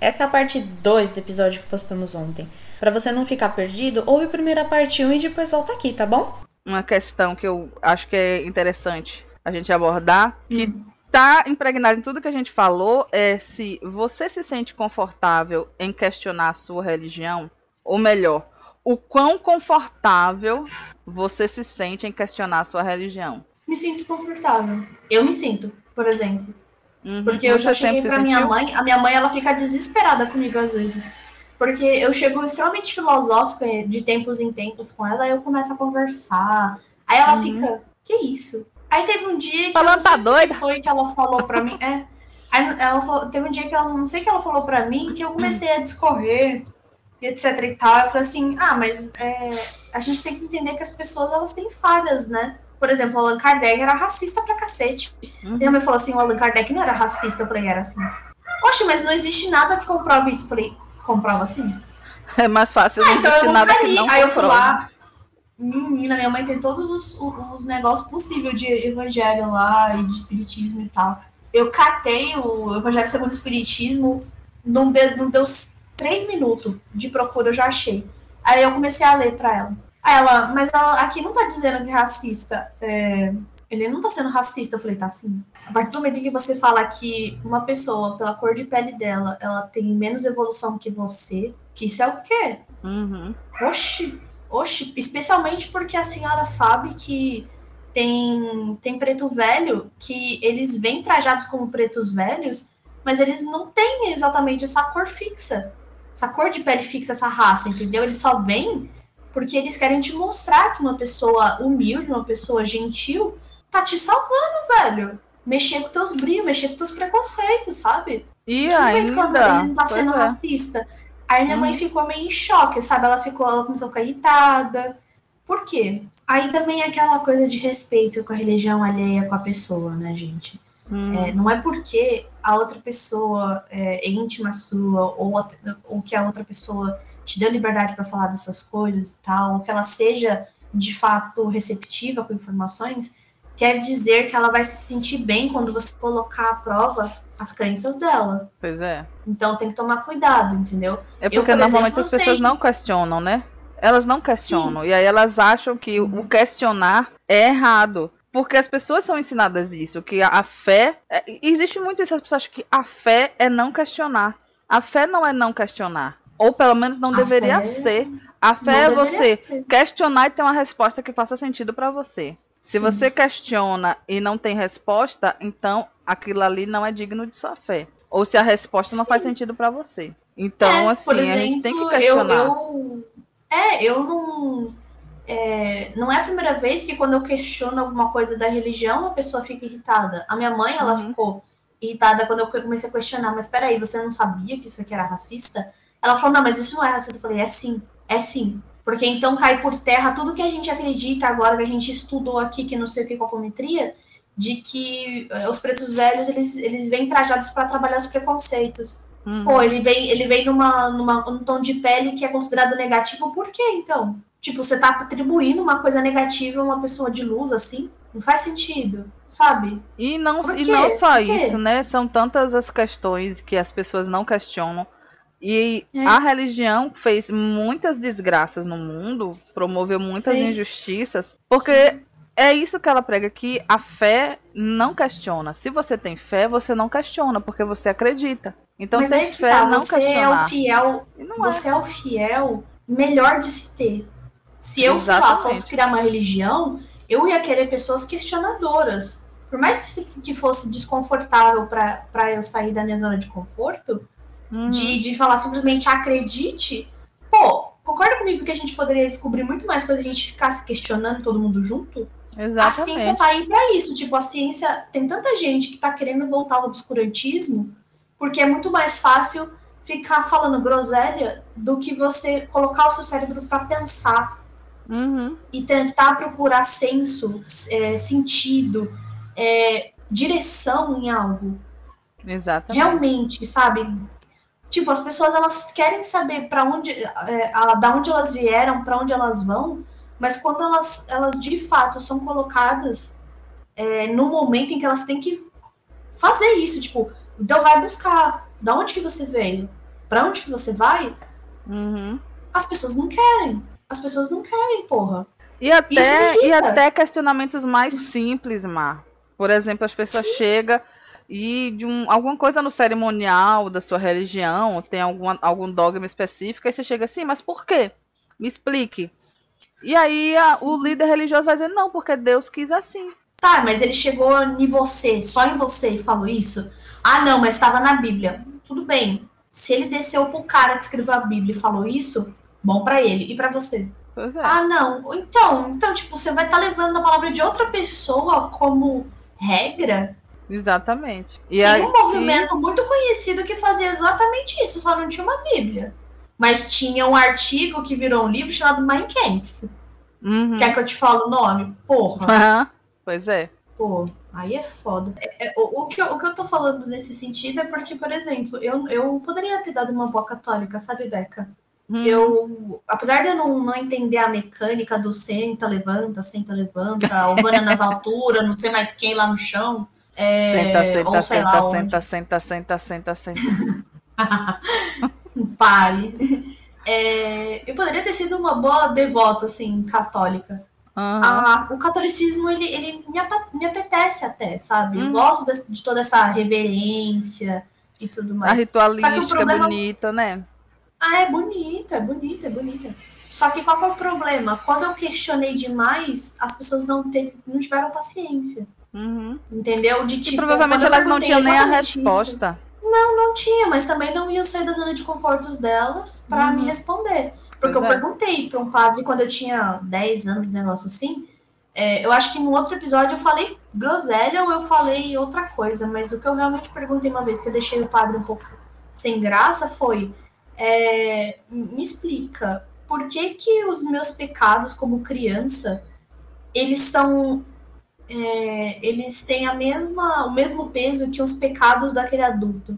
Essa é a parte 2 do episódio que postamos ontem. Para você não ficar perdido, ouve a primeira parte 1 um e depois volta aqui, tá bom? Uma questão que eu acho que é interessante a gente abordar, que hum. tá impregnada em tudo que a gente falou, é se você se sente confortável em questionar a sua religião, ou melhor, o quão confortável você se sente em questionar a sua religião. Me sinto confortável. Eu me sinto, por exemplo. Uhum. Porque eu já cheguei pra minha mãe, a minha mãe ela fica desesperada comigo às vezes. Porque eu chego extremamente filosófica de tempos em tempos com ela, aí eu começo a conversar. Aí ela uhum. fica, que isso? Aí teve um dia que Falando tá doida? foi que ela falou pra mim, é. Aí ela falou, teve um dia que ela não sei o que ela falou pra mim, que eu comecei a discorrer, etc e tal. Eu falei assim, ah, mas é, a gente tem que entender que as pessoas elas têm falhas, né? Por exemplo, o Allan Kardec era racista pra cacete. Uhum. Minha mãe falou assim: o Allan Kardec não era racista. Eu falei: era assim. Oxe, mas não existe nada que comprove isso. Eu falei: comprova assim. É mais fácil, ah, não então nada que não Aí eu fui lá. Menina, minha mãe tem todos os, os negócios possíveis de evangelho lá e de espiritismo e tal. Eu catei o Evangelho segundo o Espiritismo, não deu, não deu três minutos de procura, eu já achei. Aí eu comecei a ler para ela. Ela, mas ela aqui não tá dizendo que é racista. É, ele não tá sendo racista. Eu falei, tá sim. A partir do momento que você fala que uma pessoa, pela cor de pele dela, ela tem menos evolução que você, que isso é o quê? Uhum. Oxi, oxi. Especialmente porque a senhora sabe que tem, tem preto velho que eles vêm trajados como pretos velhos, mas eles não têm exatamente essa cor fixa. Essa cor de pele fixa, essa raça, entendeu? Eles só vêm porque eles querem te mostrar que uma pessoa humilde, uma pessoa gentil, tá te salvando, velho. Mexer com teus brilhos, mexer com teus preconceitos, sabe? E que ainda? Que ela não tá sendo é. racista. Aí minha hum. mãe ficou meio em choque, sabe? Ela ficou, ela começou a ficar irritada. Por quê? Aí também é aquela coisa de respeito com a religião alheia com a pessoa, né, gente? Hum. É, não é porque a outra pessoa é, é íntima sua ou, ou que a outra pessoa te deu liberdade para falar dessas coisas e tal, ou que ela seja de fato receptiva com informações, quer dizer que ela vai se sentir bem quando você colocar à prova as crenças dela. Pois é. Então tem que tomar cuidado, entendeu? É porque Eu, por normalmente exemplo, as pessoas sei... não questionam, né? Elas não questionam. Sim. E aí elas acham que uhum. o questionar é errado. Porque as pessoas são ensinadas isso, que a, fé. É, existe muito isso, as pessoas acham que a fé é não questionar. A fé não é não questionar. Ou pelo menos não a deveria fé... ser. A fé não é você ser. questionar e ter uma resposta que faça sentido para você. Se Sim. você questiona e não tem resposta, então aquilo ali não é digno de sua fé. Ou se a resposta Sim. não faz sentido para você. Então, é, assim, exemplo, a gente tem que questionar. Eu, eu... É, eu não. É, não é a primeira vez que quando eu questiono alguma coisa da religião, a pessoa fica irritada. A minha mãe, ela uhum. ficou irritada quando eu comecei a questionar, mas peraí, você não sabia que isso aqui era racista? Ela falou, não, mas isso não é racista. Eu falei, é sim, é sim. Porque então cai por terra tudo que a gente acredita agora, que a gente estudou aqui, que não sei o que, copometria, de que eh, os pretos velhos, eles, eles vêm trajados para trabalhar os preconceitos. Uhum. Pô, ele vem, ele vem numa, numa, num tom de pele que é considerado negativo, por quê, então? Tipo, você tá atribuindo uma coisa negativa a uma pessoa de luz, assim? Não faz sentido, sabe? E não, e não só isso, né? São tantas as questões que as pessoas não questionam e é. a religião fez muitas desgraças no mundo, promoveu muitas fez. injustiças, porque Sim. é isso que ela prega que a fé não questiona. Se você tem fé, você não questiona, porque você acredita. Então, Mas é fé, tá, não você questionar. é o fiel, você é. é. o fiel melhor de se ter. Se eu, lá, fosse criar uma religião, eu ia querer pessoas questionadoras. Por mais que fosse desconfortável para eu sair da minha zona de conforto, Uhum. De, de falar simplesmente acredite. Pô, concorda comigo que a gente poderia descobrir muito mais coisas se a gente ficasse questionando todo mundo junto? Exatamente. A ciência tá aí pra isso. Tipo, a ciência. Tem tanta gente que tá querendo voltar ao obscurantismo, porque é muito mais fácil ficar falando groselha do que você colocar o seu cérebro para pensar. Uhum. E tentar procurar senso, é, sentido, é, direção em algo. Exatamente. Realmente, sabe? Tipo, as pessoas elas querem saber para onde, é, a, da onde elas vieram, para onde elas vão, mas quando elas, elas de fato são colocadas é, no momento em que elas têm que fazer isso, tipo, Então vai buscar. Da onde que você veio? Para onde que você vai? Uhum. As pessoas não querem. As pessoas não querem, porra. E até, e até questionamentos mais simples, Mar. Por exemplo, as pessoas Sim. chegam e de um, alguma coisa no cerimonial da sua religião, tem alguma, algum dogma específico, aí você chega assim, mas por quê? Me explique. E aí a, o líder religioso vai dizer, não, porque Deus quis assim. Tá, mas ele chegou em você, só em você e falou isso? Ah, não, mas estava na Bíblia. Tudo bem. Se ele desceu pro cara que escreveu a Bíblia e falou isso, bom para ele. E para você? Pois é. Ah, não. Então, então, tipo, você vai estar tá levando a palavra de outra pessoa como regra? Exatamente. E Tem aí, um movimento e... muito conhecido que fazia exatamente isso, só não tinha uma Bíblia. Mas tinha um artigo que virou um livro chamado Mein Kampf. Uhum. Quer que eu te fale o nome? Porra. Uhum. Pois é. Pô, aí é foda. É, é, o, o, que eu, o que eu tô falando nesse sentido é porque, por exemplo, eu, eu poderia ter dado uma boa católica, sabe, Beca? Hum. Eu, apesar de eu não, não entender a mecânica do senta, levanta, senta, levanta, o nas alturas, não sei mais quem lá no chão, é, senta, senta, ou sei senta, lá senta, senta, senta, senta, senta, Pare. É, eu poderia ter sido uma boa devota, assim, católica. Uhum. A, o catolicismo, ele, ele me, me apetece até, sabe? Uhum. Eu gosto de, de, toda essa reverência e tudo mais. A ritualística Só que o problema... bonita, né? Ah, é bonita, é bonita, é bonita. Só que qual é o problema? Quando eu questionei demais, as pessoas não, teve, não tiveram paciência. Uhum. Entendeu? De tipo, e provavelmente elas não tinham nem a resposta. Isso. Não, não tinha, mas também não iam sair da zona de conforto delas para uhum. me responder. Porque pois eu é. perguntei para um padre quando eu tinha 10 anos, um negócio assim. É, eu acho que no outro episódio eu falei groselha ou eu falei outra coisa, mas o que eu realmente perguntei uma vez que eu deixei o padre um pouco sem graça foi: é, me explica, por que, que os meus pecados como criança eles são é, eles têm a mesma, o mesmo peso que os pecados daquele adulto.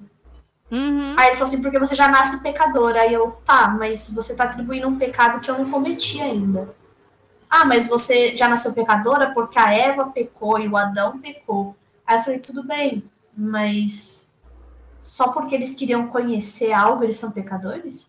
Uhum. Aí ele falou assim, porque você já nasce pecador. Aí eu, tá, mas você tá atribuindo um pecado que eu não cometi ainda. Ah, mas você já nasceu pecadora porque a Eva pecou e o Adão pecou. Aí eu falei, tudo bem, mas só porque eles queriam conhecer algo, eles são pecadores?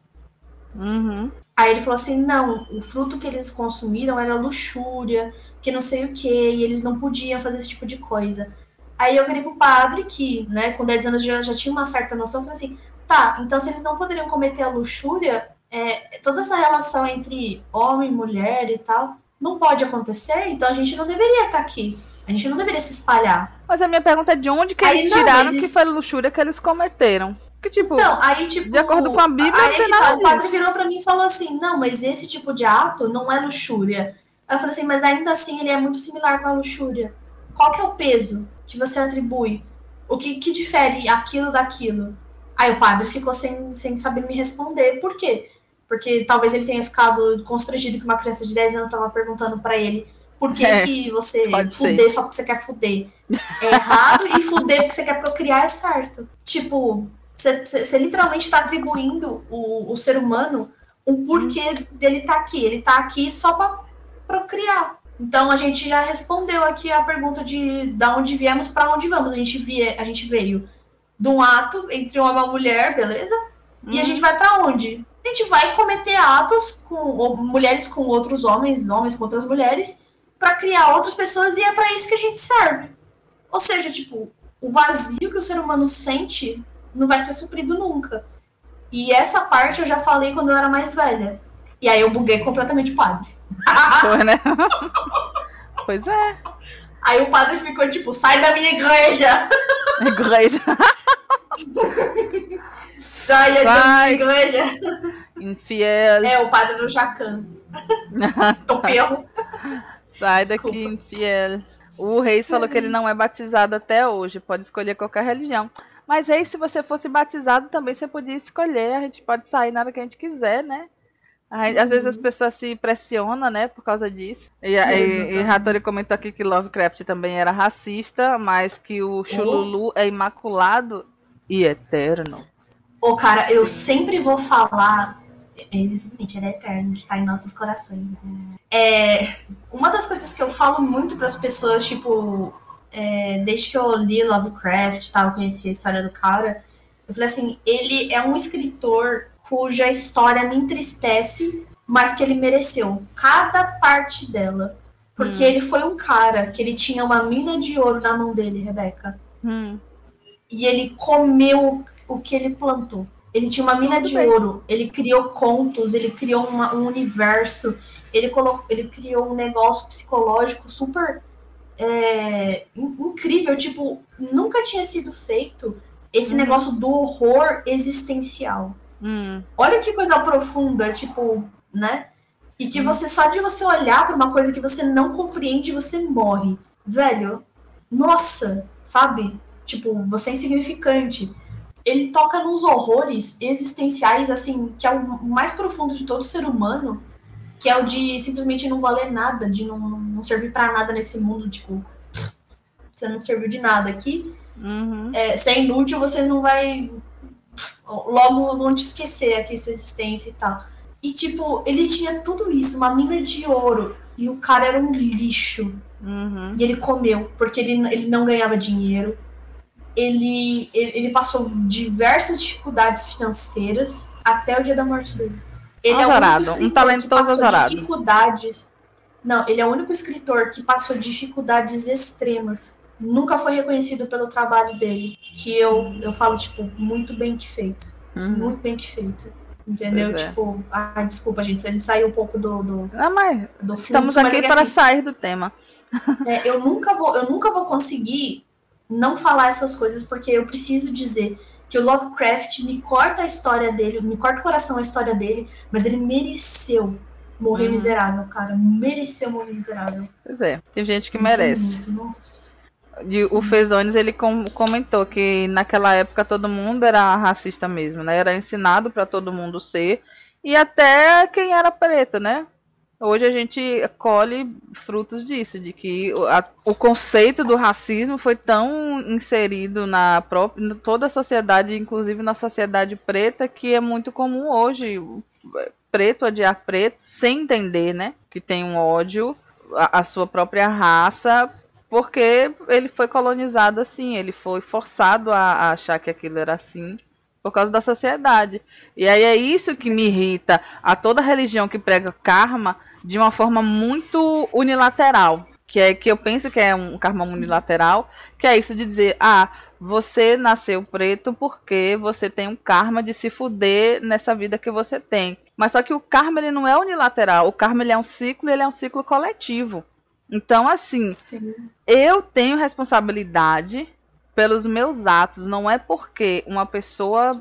Uhum. Aí ele falou assim: não, o fruto que eles consumiram era luxúria, que não sei o que, e eles não podiam fazer esse tipo de coisa. Aí eu virei pro padre, que, né, com 10 anos já, já tinha uma certa noção, falei assim: tá, então se eles não poderiam cometer a luxúria, é, toda essa relação entre homem e mulher e tal, não pode acontecer, então a gente não deveria estar tá aqui. A gente não deveria se espalhar. Mas a minha pergunta é de onde que eles tiraram que foi luxúria que eles cometeram? Que, tipo, então, aí, tipo, de acordo com a Bíblia, aí, é tá, o padre virou para mim e falou assim: não, mas esse tipo de ato não é luxúria. Aí eu falei assim, mas ainda assim ele é muito similar com a luxúria. Qual que é o peso que você atribui? O que, que difere aquilo daquilo? Aí o padre ficou sem, sem saber me responder. Por quê? Porque talvez ele tenha ficado constrangido que uma criança de 10 anos estava perguntando para ele por que, é, que você fuder ser. só porque você quer fuder é errado e fuder porque você quer procriar é certo. Tipo, você, literalmente está atribuindo o, o ser humano um porquê dele estar tá aqui. Ele está aqui só para procriar. Então a gente já respondeu aqui a pergunta de da onde viemos para onde vamos. A gente, via, a gente veio de um ato entre um homem e uma mulher, beleza? E a uhum. gente vai para onde? A gente vai cometer atos com mulheres com outros homens, homens com outras mulheres, para criar outras pessoas e é para isso que a gente serve. Ou seja, tipo, o vazio que o ser humano sente não vai ser suprido nunca. E essa parte eu já falei quando eu era mais velha. E aí eu buguei completamente o padre. Foi, né? pois é. Aí o padre ficou tipo, sai da minha igreja! Igreja. Saia da minha igreja! Infiel. É, o padre do Jacan. Topelo. Sai daqui, Desculpa. infiel. O Reis falou que ele não é batizado até hoje, pode escolher qualquer religião. Mas aí, se você fosse batizado, também você podia escolher. A gente pode sair na hora que a gente quiser, né? Uhum. Às vezes as uhum. pessoas se pressionam, né, por causa disso. E, e, e Hattori comentou aqui que Lovecraft também era racista, mas que o Chululu oh. é imaculado e eterno. Ô, oh, cara, eu sempre vou falar. Exatamente, ele é eterno, está em nossos corações. É, uma das coisas que eu falo muito para as pessoas, tipo, é, desde que eu li Lovecraft e tal, conheci a história do cara, eu falei assim, ele é um escritor cuja história me entristece, mas que ele mereceu cada parte dela. Porque hum. ele foi um cara que ele tinha uma mina de ouro na mão dele, Rebeca. Hum. E ele comeu o que ele plantou. Ele tinha uma mina Tudo de bem. ouro, ele criou contos, ele criou uma, um universo, ele, colocou, ele criou um negócio psicológico super é, incrível, tipo, nunca tinha sido feito esse hum. negócio do horror existencial. Hum. Olha que coisa profunda, tipo, né? E que hum. você, só de você olhar para uma coisa que você não compreende, você morre. Velho, nossa, sabe? Tipo, você é insignificante. Ele toca nos horrores existenciais, assim, que é o mais profundo de todo ser humano, que é o de simplesmente não valer nada, de não, não servir para nada nesse mundo, tipo, você não serviu de nada aqui. Uhum. É, se é inútil, você não vai. Logo vão te esquecer aqui sua existência e tal. E, tipo, ele tinha tudo isso, uma mina de ouro. E o cara era um lixo. Uhum. E ele comeu, porque ele, ele não ganhava dinheiro. Ele, ele, passou diversas dificuldades financeiras até o dia da morte dele. Ele azarado, é o único um talentoso azarado. dificuldades. Não, ele é o único escritor que passou dificuldades extremas. Nunca foi reconhecido pelo trabalho dele. Que eu, eu falo, tipo, muito bem que feito. Uhum. Muito bem que feito. Entendeu? É. Tipo, ah, desculpa, gente, a gente saiu um pouco do. do ah, mas do fluxo, estamos aqui mas é para assim, sair do tema. É, eu, nunca vou, eu nunca vou conseguir não falar essas coisas, porque eu preciso dizer que o Lovecraft me corta a história dele, me corta o coração a história dele, mas ele mereceu morrer hum. miserável, cara. Mereceu morrer miserável. Pois é, tem gente que merece. Muito, nossa. E o Fezones ele com, comentou que naquela época todo mundo era racista mesmo, né? Era ensinado para todo mundo ser e até quem era preto, né? Hoje a gente colhe frutos disso, de que a, o conceito do racismo foi tão inserido na própria toda a sociedade, inclusive na sociedade preta, que é muito comum hoje preto odiar preto sem entender, né? Que tem um ódio à sua própria raça porque ele foi colonizado assim, ele foi forçado a, a, achar que aquilo era assim por causa da sociedade. E aí é isso que me irrita a toda religião que prega karma de uma forma muito unilateral. Que é que eu penso que é um karma Sim. unilateral, que é isso de dizer, ah, você nasceu preto porque você tem um karma de se fuder nessa vida que você tem. Mas só que o karma ele não é unilateral, o karma ele é um ciclo, ele é um ciclo coletivo. Então, assim, Sim. eu tenho responsabilidade pelos meus atos. Não é porque uma pessoa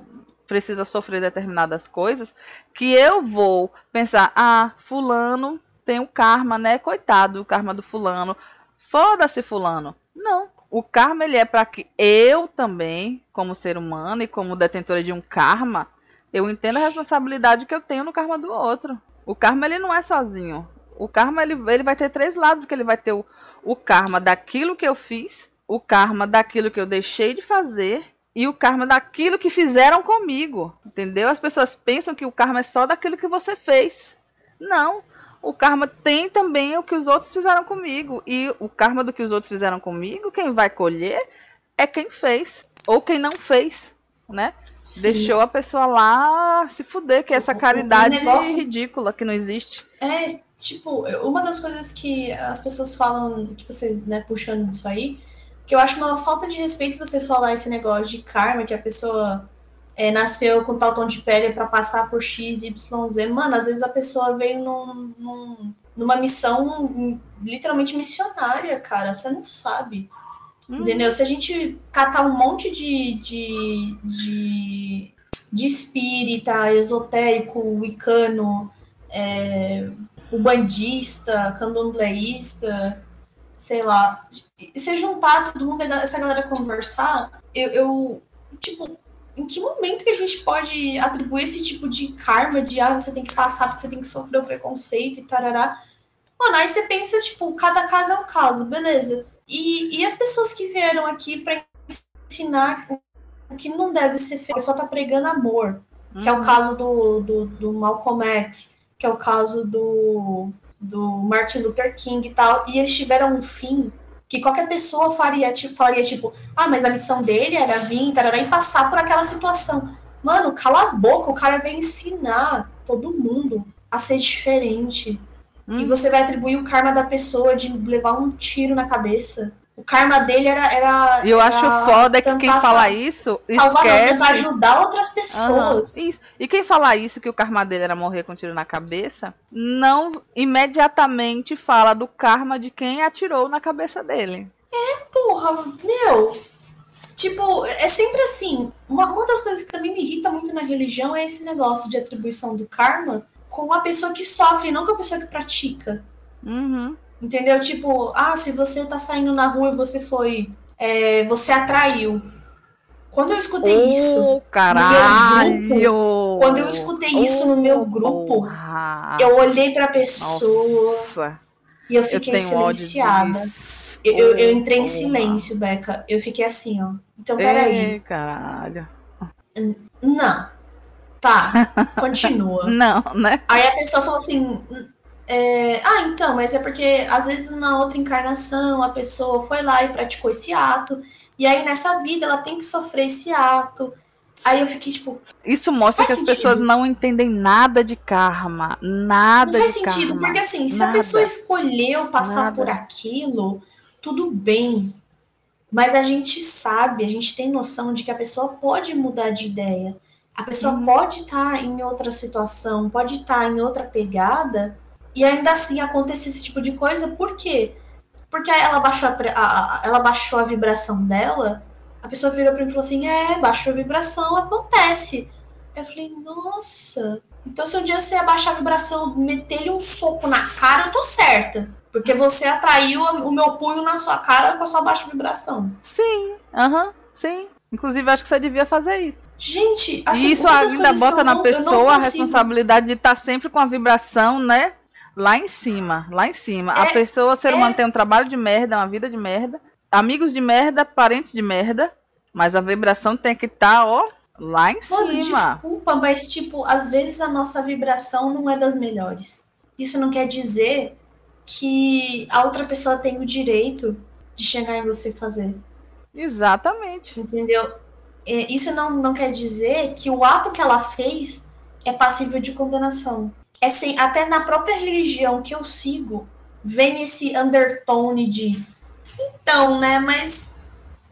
precisa sofrer determinadas coisas que eu vou pensar, ah, fulano tem o karma, né? Coitado o karma do fulano. Foda-se fulano. Não. O karma ele é para que eu também, como ser humano e como detentora de um karma, eu entenda a responsabilidade que eu tenho no karma do outro. O karma ele não é sozinho. O karma ele, ele vai ter três lados que ele vai ter o, o karma daquilo que eu fiz, o karma daquilo que eu deixei de fazer e o karma daquilo que fizeram comigo, entendeu? As pessoas pensam que o karma é só daquilo que você fez. Não, o karma tem também o que os outros fizeram comigo e o karma do que os outros fizeram comigo, quem vai colher é quem fez ou quem não fez, né? Sim. Deixou a pessoa lá se fuder, que é essa caridade negócio... ridícula que não existe. É, tipo, uma das coisas que as pessoas falam, que você, né, puxando disso aí, que eu acho uma falta de respeito você falar esse negócio de karma, que a pessoa é, nasceu com tal tom de pele para passar por X, Y, Z. Mano, às vezes a pessoa veio num, num, numa missão literalmente missionária, cara. Você não sabe. Hum. Entendeu? Se a gente catar um monte de, de, de, de espírita, esotérico, wicano, é, bandista, candombleísta, sei lá. Se juntar todo mundo, essa galera conversar, eu, eu, tipo, em que momento que a gente pode atribuir esse tipo de karma de ah, você tem que passar porque você tem que sofrer o preconceito e tarará? Mano, aí você pensa, tipo, cada caso é um caso, beleza. E, e as pessoas que vieram aqui para ensinar o que não deve ser feito, só tá pregando amor, uhum. que é o uhum. caso do, do, do Malcolm X, que é o caso do, do Martin Luther King e tal, e eles tiveram um fim que qualquer pessoa faria, tipo, falaria, tipo, ah, mas a missão dele era vir tarará, e passar por aquela situação. Mano, cala a boca, o cara vem ensinar todo mundo a ser diferente. Hum. E você vai atribuir o karma da pessoa de levar um tiro na cabeça. O karma dele era. era eu era acho foda que quem fala isso. Salvar, esquece... tentar ajudar outras pessoas. Uhum, e quem fala isso, que o karma dele era morrer com um tiro na cabeça, não imediatamente fala do karma de quem atirou na cabeça dele. É, porra, meu. Tipo, é sempre assim. Uma, uma das coisas que também me irrita muito na religião é esse negócio de atribuição do karma com a pessoa que sofre, não com a pessoa que pratica. Uhum. Entendeu? Tipo, ah, se você tá saindo na rua e você foi. É, você atraiu. Quando eu escutei oh, isso. Caralho! Grupo, quando eu escutei oh, isso no meu grupo, eu olhei pra pessoa. Nossa. E eu fiquei eu silenciada. Eu, eu, eu, entrei em silêncio, Beca. Eu fiquei assim, ó. Então, peraí. Ei, caralho. Não. Tá, continua. Não, né? Aí a pessoa falou assim: é, ah, então, mas é porque às vezes na outra encarnação a pessoa foi lá e praticou esse ato, e aí nessa vida ela tem que sofrer esse ato. Aí eu fiquei tipo. Isso mostra que sentido. as pessoas não entendem nada de karma. Nada não faz de sentido, karma. porque assim, se nada. a pessoa escolheu passar nada. por aquilo, tudo bem. Mas a gente sabe, a gente tem noção de que a pessoa pode mudar de ideia. A pessoa hum. pode estar tá em outra situação, pode estar tá em outra pegada e ainda assim acontece esse tipo de coisa, por quê? Porque ela baixou a, a, ela baixou a vibração dela, a pessoa virou pra mim e falou assim: é, baixou a vibração, acontece. Eu falei, nossa. Então se um dia você abaixar a vibração, meter-lhe um soco na cara, eu tô certa. Porque você atraiu o meu punho na sua cara com a sua baixa vibração. Sim, aham, uhum, sim. Inclusive, acho que você devia fazer isso. Gente, assim, e isso ainda bota na não, pessoa a responsabilidade de estar tá sempre com a vibração, né? Lá em cima, lá em cima. É, a pessoa, ser humano, é... tem um trabalho de merda, uma vida de merda, amigos de merda, parentes de merda, mas a vibração tem que estar, tá, ó, lá em Mano, cima. Desculpa, mas, tipo, às vezes a nossa vibração não é das melhores. Isso não quer dizer que a outra pessoa tem o direito de chegar em você fazer. Exatamente. Entendeu? É, isso não, não quer dizer que o ato que ela fez é passível de condenação é assim, até na própria religião que eu sigo, vem esse undertone de então, né, mas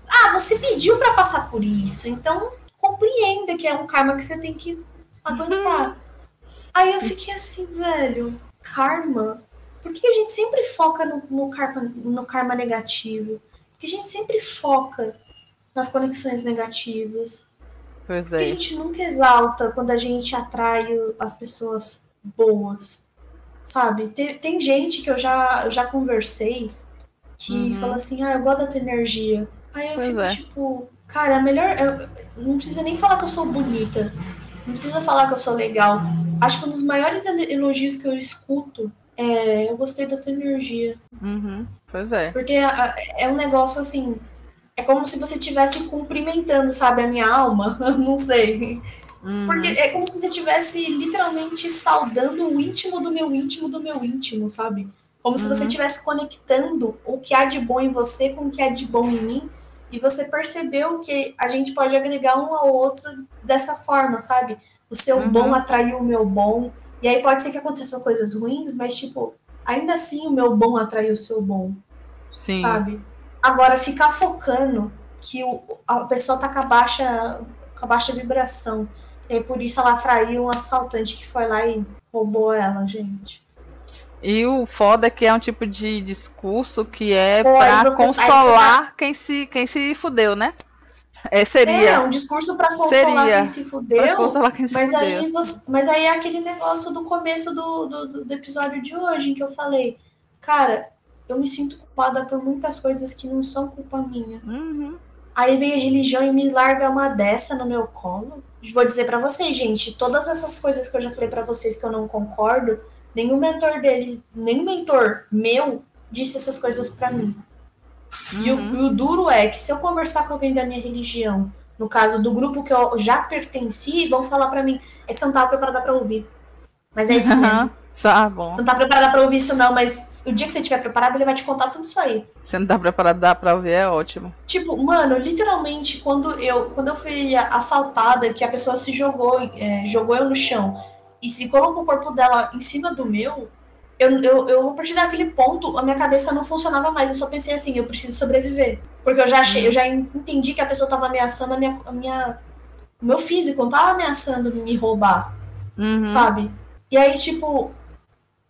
ah, você pediu para passar por isso, então compreenda que é um karma que você tem que aguentar. Uhum. Aí eu fiquei assim, velho, karma? Por que a gente sempre foca no, no, karma, no karma negativo? Porque a gente sempre foca nas conexões negativas. Pois é. Porque a gente nunca exalta quando a gente atrai as pessoas boas, sabe? Tem, tem gente que eu já, já conversei que uhum. fala assim, ah, eu gosto da tua energia. Aí eu pois fico é. tipo, cara, é melhor. Eu, não precisa nem falar que eu sou bonita. Não precisa falar que eu sou legal. Acho que um dos maiores elogios que eu escuto é eu gostei da tua energia. Uhum. Pois é. Porque é, é um negócio assim. É como se você estivesse cumprimentando, sabe, a minha alma. não sei. Uhum. Porque é como se você estivesse literalmente saudando o íntimo do meu íntimo do meu íntimo, sabe? Como se você uhum. estivesse conectando o que há de bom em você com o que há de bom em mim. E você percebeu que a gente pode agregar um ao outro dessa forma, sabe? O seu uhum. bom atraiu o meu bom. E aí pode ser que aconteçam coisas ruins, mas, tipo, ainda assim o meu bom atraiu o seu bom. Sim. Sabe? Agora, ficar focando que o, a pessoa tá com a baixa, com a baixa vibração e por isso ela atraiu um assaltante que foi lá e roubou ela, gente. E o foda é que é um tipo de discurso que é Pô, pra consolar tá... quem, se, quem se fudeu, né? É, seria. É, um discurso para consolar seria. quem se fudeu. Quem se mas, fudeu. Aí você, mas aí é aquele negócio do começo do, do, do, episódio de hoje, em que eu falei, cara, eu me sinto culpada por muitas coisas que não são culpa minha. Uhum. Aí vem a religião e me larga uma dessa no meu colo. Vou dizer para vocês, gente, todas essas coisas que eu já falei para vocês que eu não concordo, nenhum mentor dele, nenhum mentor meu disse essas coisas para mim. Uhum. E, o, o, duro é que se eu conversar com alguém da minha religião, no caso do grupo que eu já pertenci, vão falar para mim, é que você não tava preparada para ouvir. Mas é isso uhum. mesmo. Tá bom. Você não tá preparada pra ouvir isso, não, mas o dia que você estiver preparada, ele vai te contar tudo isso aí. Você não tá preparada pra ouvir, é ótimo. Tipo, mano, literalmente, quando eu, quando eu fui assaltada, que a pessoa se jogou, é, jogou eu no chão e se colocou o corpo dela em cima do meu, eu, eu, eu, a partir daquele ponto, a minha cabeça não funcionava mais. Eu só pensei assim, eu preciso sobreviver. Porque eu já achei, eu já entendi que a pessoa tava ameaçando a minha, a minha o meu físico, não tava ameaçando me roubar. Uhum. Sabe? E aí, tipo,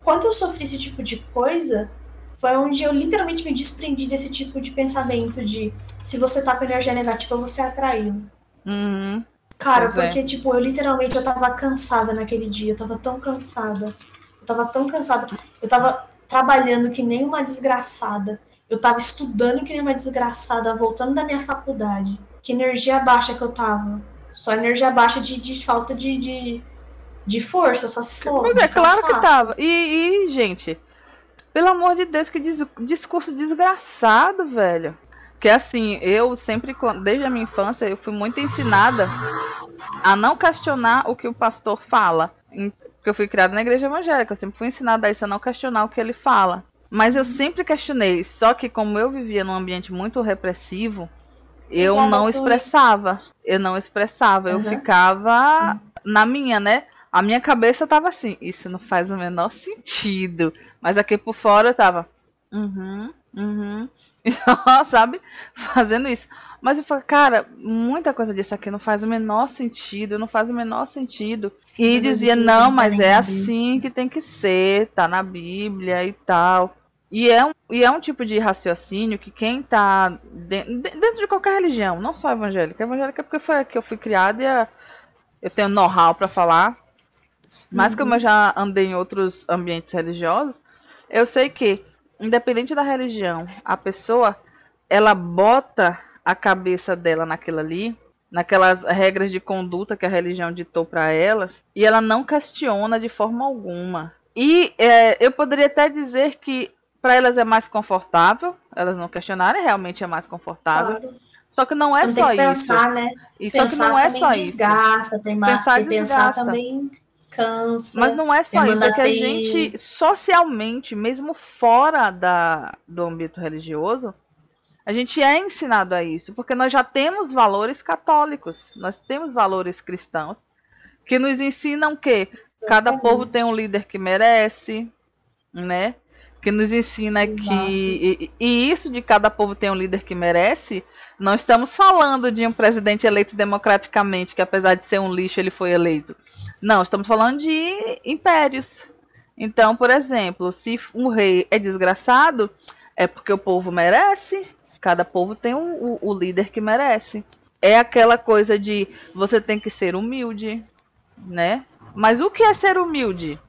quando eu sofri esse tipo de coisa, foi onde eu literalmente me desprendi desse tipo de pensamento de se você tá com energia negativa, você atraiu. Uhum. Cara, pois é. porque, é. tipo, eu literalmente eu tava cansada naquele dia, eu tava tão cansada. Eu tava tão cansada. Eu tava trabalhando que nem uma desgraçada. Eu tava estudando que nem uma desgraçada, voltando da minha faculdade. Que energia baixa que eu tava. Só energia baixa de, de falta de, de, de, força, só se for. Mas é claro que tava. E, e, gente, pelo amor de Deus, que dis, discurso desgraçado, velho. Que assim, eu sempre, desde a minha infância, eu fui muito ensinada a não questionar o que o pastor fala. Porque eu fui criada na igreja evangélica, eu sempre fui ensinada a isso, a não questionar o que ele fala. Mas eu sempre questionei, só que como eu vivia num ambiente muito repressivo, eu não expressava. Eu não expressava, uhum. eu ficava Sim. na minha, né? A minha cabeça tava assim, isso não faz o menor sentido. Mas aqui por fora eu tava, uhum, uhum. sabe? Fazendo isso. Mas eu falei, cara, muita coisa disso aqui não faz o menor sentido, não faz o menor sentido. E dizia, não, mas é assim que tem que ser, tá na Bíblia e tal. E é, um, e é um tipo de raciocínio que quem tá dentro, dentro de qualquer religião, não só evangélica, evangélica é porque foi que eu fui criada e eu tenho know-how para falar. Mas como eu já andei em outros ambientes religiosos, eu sei que, independente da religião, a pessoa ela bota a cabeça dela naquilo ali, naquelas regras de conduta que a religião ditou para elas, e ela não questiona de forma alguma. E é, eu poderia até dizer que para elas é mais confortável, elas não questionarem, realmente é mais confortável. Claro. Só que não é só tem que isso. Pensar, né? E pensar só que não é só desgasta, isso. Tem pensar, tem pensar também cansa. Mas não é só isso, é que a gente socialmente, mesmo fora da, do âmbito religioso, a gente é ensinado a isso, porque nós já temos valores católicos, nós temos valores cristãos que nos ensinam que cada povo tem um líder que merece, né? Que nos ensina Exato. que e, e, isso de cada povo tem um líder que merece. Não estamos falando de um presidente eleito democraticamente, que apesar de ser um lixo, ele foi eleito. Não, estamos falando de impérios. Então, por exemplo, se um rei é desgraçado, é porque o povo merece. Cada povo tem o, o, o líder que merece. É aquela coisa de você tem que ser humilde, né? Mas o que é ser humilde?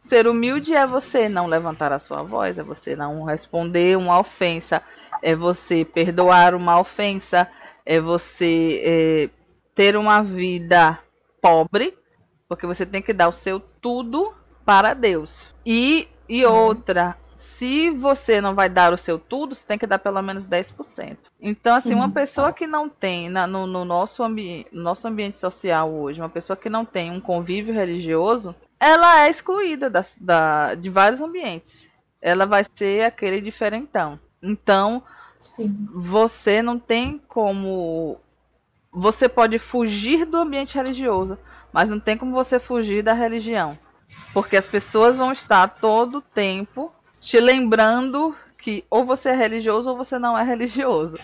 Ser humilde é você não levantar a sua voz, é você não responder uma ofensa, é você perdoar uma ofensa, é você é, ter uma vida pobre, porque você tem que dar o seu tudo para Deus. E, e uhum. outra, se você não vai dar o seu tudo, você tem que dar pelo menos 10%. Então, assim, uma uhum. pessoa que não tem, na, no, no, nosso ambi nosso ambiente social hoje, uma pessoa que não tem um convívio religioso, ela é excluída da, da, de vários ambientes. Ela vai ser aquele diferentão. Então, Sim. você não tem como. Você pode fugir do ambiente religioso, mas não tem como você fugir da religião. Porque as pessoas vão estar todo o tempo te lembrando que ou você é religioso ou você não é religioso.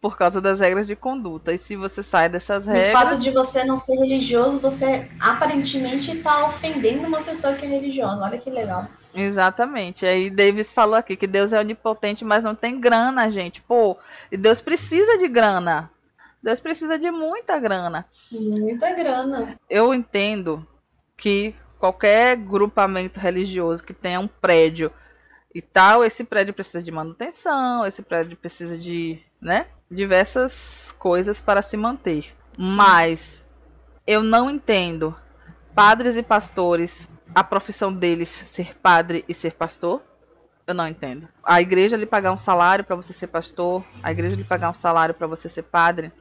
Por causa das regras de conduta. E se você sai dessas regras. O fato de você não ser religioso, você aparentemente está ofendendo uma pessoa que é religiosa. Olha que legal. Exatamente. Aí Davis falou aqui que Deus é onipotente, mas não tem grana, gente. Pô, e Deus precisa de grana. Deus precisa de muita grana. Muita grana. Eu entendo que qualquer grupamento religioso que tenha um prédio e tal, esse prédio precisa de manutenção, esse prédio precisa de, né, diversas coisas para se manter. Sim. Mas eu não entendo padres e pastores, a profissão deles ser padre e ser pastor. Eu não entendo. A igreja lhe pagar um salário para você ser pastor, a igreja lhe pagar um salário para você ser padre,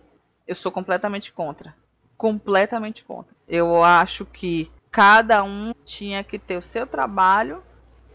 eu sou completamente contra. Completamente contra. Eu acho que cada um tinha que ter o seu trabalho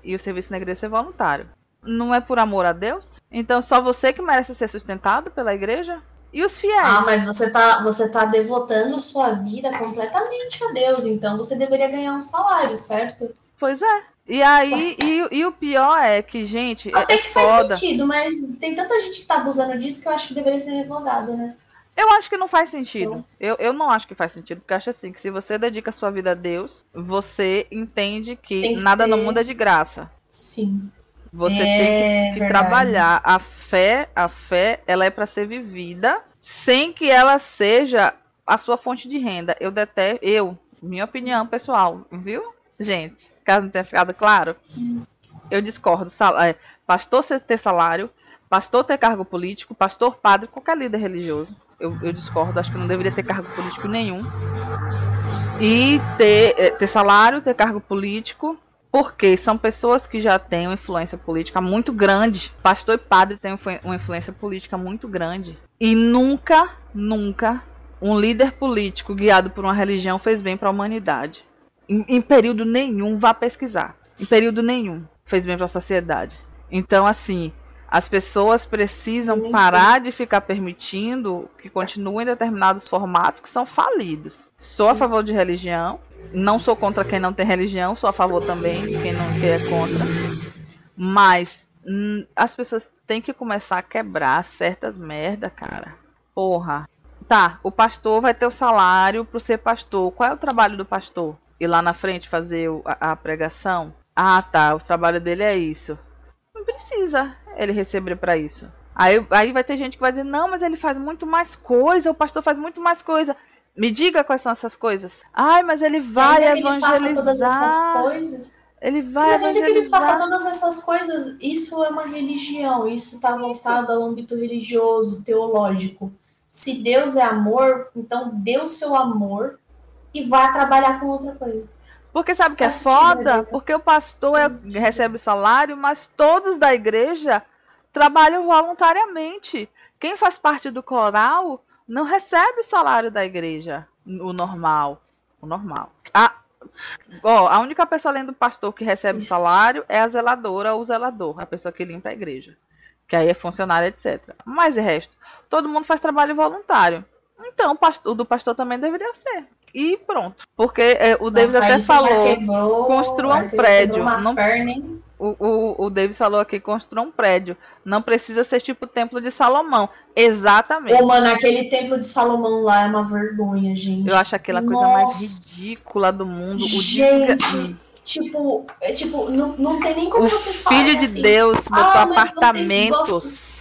e o serviço na igreja ser voluntário. Não é por amor a Deus? Então só você que merece ser sustentado pela igreja? E os fiéis? Ah, mas você tá, você tá devotando sua vida completamente a Deus, então você deveria ganhar um salário, certo? Pois é. E aí, e, e, o pior é que, gente. Até é que foda. faz sentido, mas tem tanta gente que tá abusando disso que eu acho que deveria ser revogado, né? Eu acho que não faz sentido. Eu, eu não acho que faz sentido, porque eu acho assim que se você dedica a sua vida a Deus, você entende que, que nada ser... no mundo é de graça. Sim. Você é tem que, que trabalhar. A fé, a fé, ela é para ser vivida sem que ela seja a sua fonte de renda. Eu detesto, eu, minha opinião pessoal, viu? Gente, caso não tenha ficado claro, eu discordo. É, pastor ter salário, pastor ter cargo político, pastor, padre, qualquer líder religioso. Eu, eu discordo, acho que não deveria ter cargo político nenhum. E ter, é, ter salário, ter cargo político, porque são pessoas que já têm uma influência política muito grande. Pastor e padre têm uma influência política muito grande. E nunca, nunca um líder político guiado por uma religião fez bem para a humanidade. Em, em, período nenhum, vá pesquisar. Em período nenhum fez bem para a sociedade. Então, assim, as pessoas precisam parar de ficar permitindo que continuem determinados formatos que são falidos. Sou a favor de religião, não sou contra quem não tem religião, sou a favor também de quem não quer é contra. Mas hum, as pessoas têm que começar a quebrar certas merda, cara. Porra. Tá, o pastor vai ter o salário para ser pastor. Qual é o trabalho do pastor? Ir lá na frente fazer a, a pregação? Ah, tá. O trabalho dele é isso. Não precisa ele receber para isso. Aí, aí vai ter gente que vai dizer, não, mas ele faz muito mais coisa, o pastor faz muito mais coisa. Me diga quais são essas coisas. Ai, mas ele vai ainda evangelizar. Ele todas essas coisas. Ele vai Mas ainda que ele faça todas essas coisas, isso é uma religião, isso está voltado ao âmbito religioso, teológico. Se Deus é amor, então dê o seu amor e vá trabalhar com outra coisa. Porque sabe o que é foda? Porque o pastor é, recebe salário, mas todos da igreja trabalham voluntariamente. Quem faz parte do coral não recebe o salário da igreja, o normal. O normal. A, ó, a única pessoa além do pastor que recebe Isso. salário é a zeladora ou o zelador, a pessoa que limpa a igreja. Que aí é funcionário, etc. Mas o resto, todo mundo faz trabalho voluntário. Então, o do pastor também deveria ser. E pronto. Porque é, o David até falou: quebrou, construa um prédio. Não, o, o, o Davis falou aqui, construa um prédio. Não precisa ser tipo o Templo de Salomão. Exatamente. Ô, mano, aquele Templo de Salomão lá é uma vergonha, gente. Eu acho aquela Nossa. coisa mais ridícula do mundo. gente, tipo, é, tipo não, não tem nem como o vocês falarem filho de assim, Deus botou ah, apartamentos.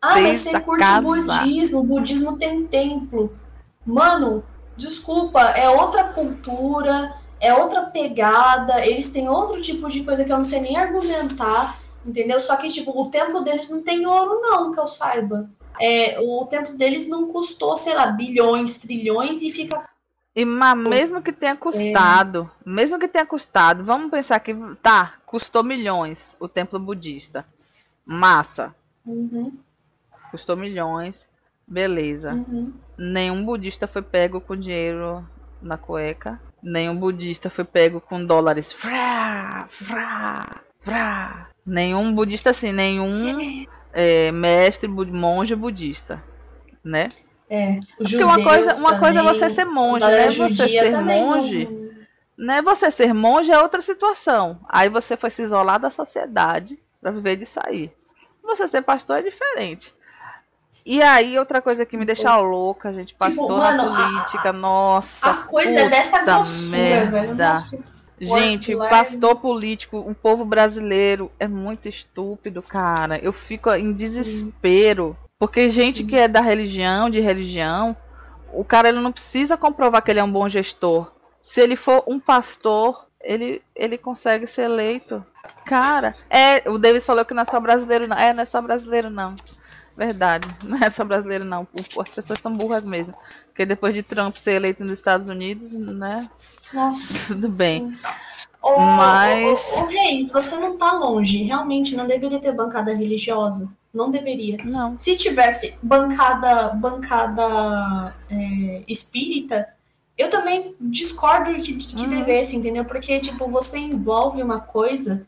Ah, mas você curte casa. budismo. O budismo tem templo. Mano, desculpa, é outra cultura é outra pegada, eles têm outro tipo de coisa que eu não sei nem argumentar, entendeu? Só que, tipo, o templo deles não tem ouro, não, que eu saiba. É, o templo deles não custou, sei lá, bilhões, trilhões e fica. E mas mesmo que tenha custado, é. mesmo que tenha custado, vamos pensar que tá, custou milhões o templo budista. Massa. Uhum. Custou milhões. Beleza. Uhum. Nenhum budista foi pego com dinheiro na cueca Nenhum budista foi pego com dólares. Vrá, vrá, vrá. Nenhum budista assim, nenhum é, mestre, monge budista, né? É, Porque uma coisa, uma coisa é você ser monge, né? Você ser monge, não... né? Você ser monge é outra situação. Aí você foi se isolar da sociedade para viver disso aí. Você ser pastor é diferente. E aí, outra coisa que me deixa louca, gente, tipo, pastor tipo, mano, política, a, nossa. As coisas dessa grossura, velho. Nossa, gente, pastor político, o povo brasileiro é muito estúpido, cara. Eu fico em desespero. Sim. Porque gente Sim. que é da religião, de religião, o cara ele não precisa comprovar que ele é um bom gestor. Se ele for um pastor, ele, ele consegue ser eleito. Cara, é, o Davis falou que não é só brasileiro, não. É, não é só brasileiro, não. Verdade. Não é só brasileiro, não. As pessoas são burras mesmo. Porque depois de Trump ser eleito nos Estados Unidos, né? Nossa. Tudo bem. Ô, Mas. Ô, ô, ô, Reis, você não tá longe. Realmente não deveria ter bancada religiosa. Não deveria. Não. Se tivesse bancada, bancada é, espírita, Eu também discordo que, que uhum. devesse, entendeu? Porque, tipo, você envolve uma coisa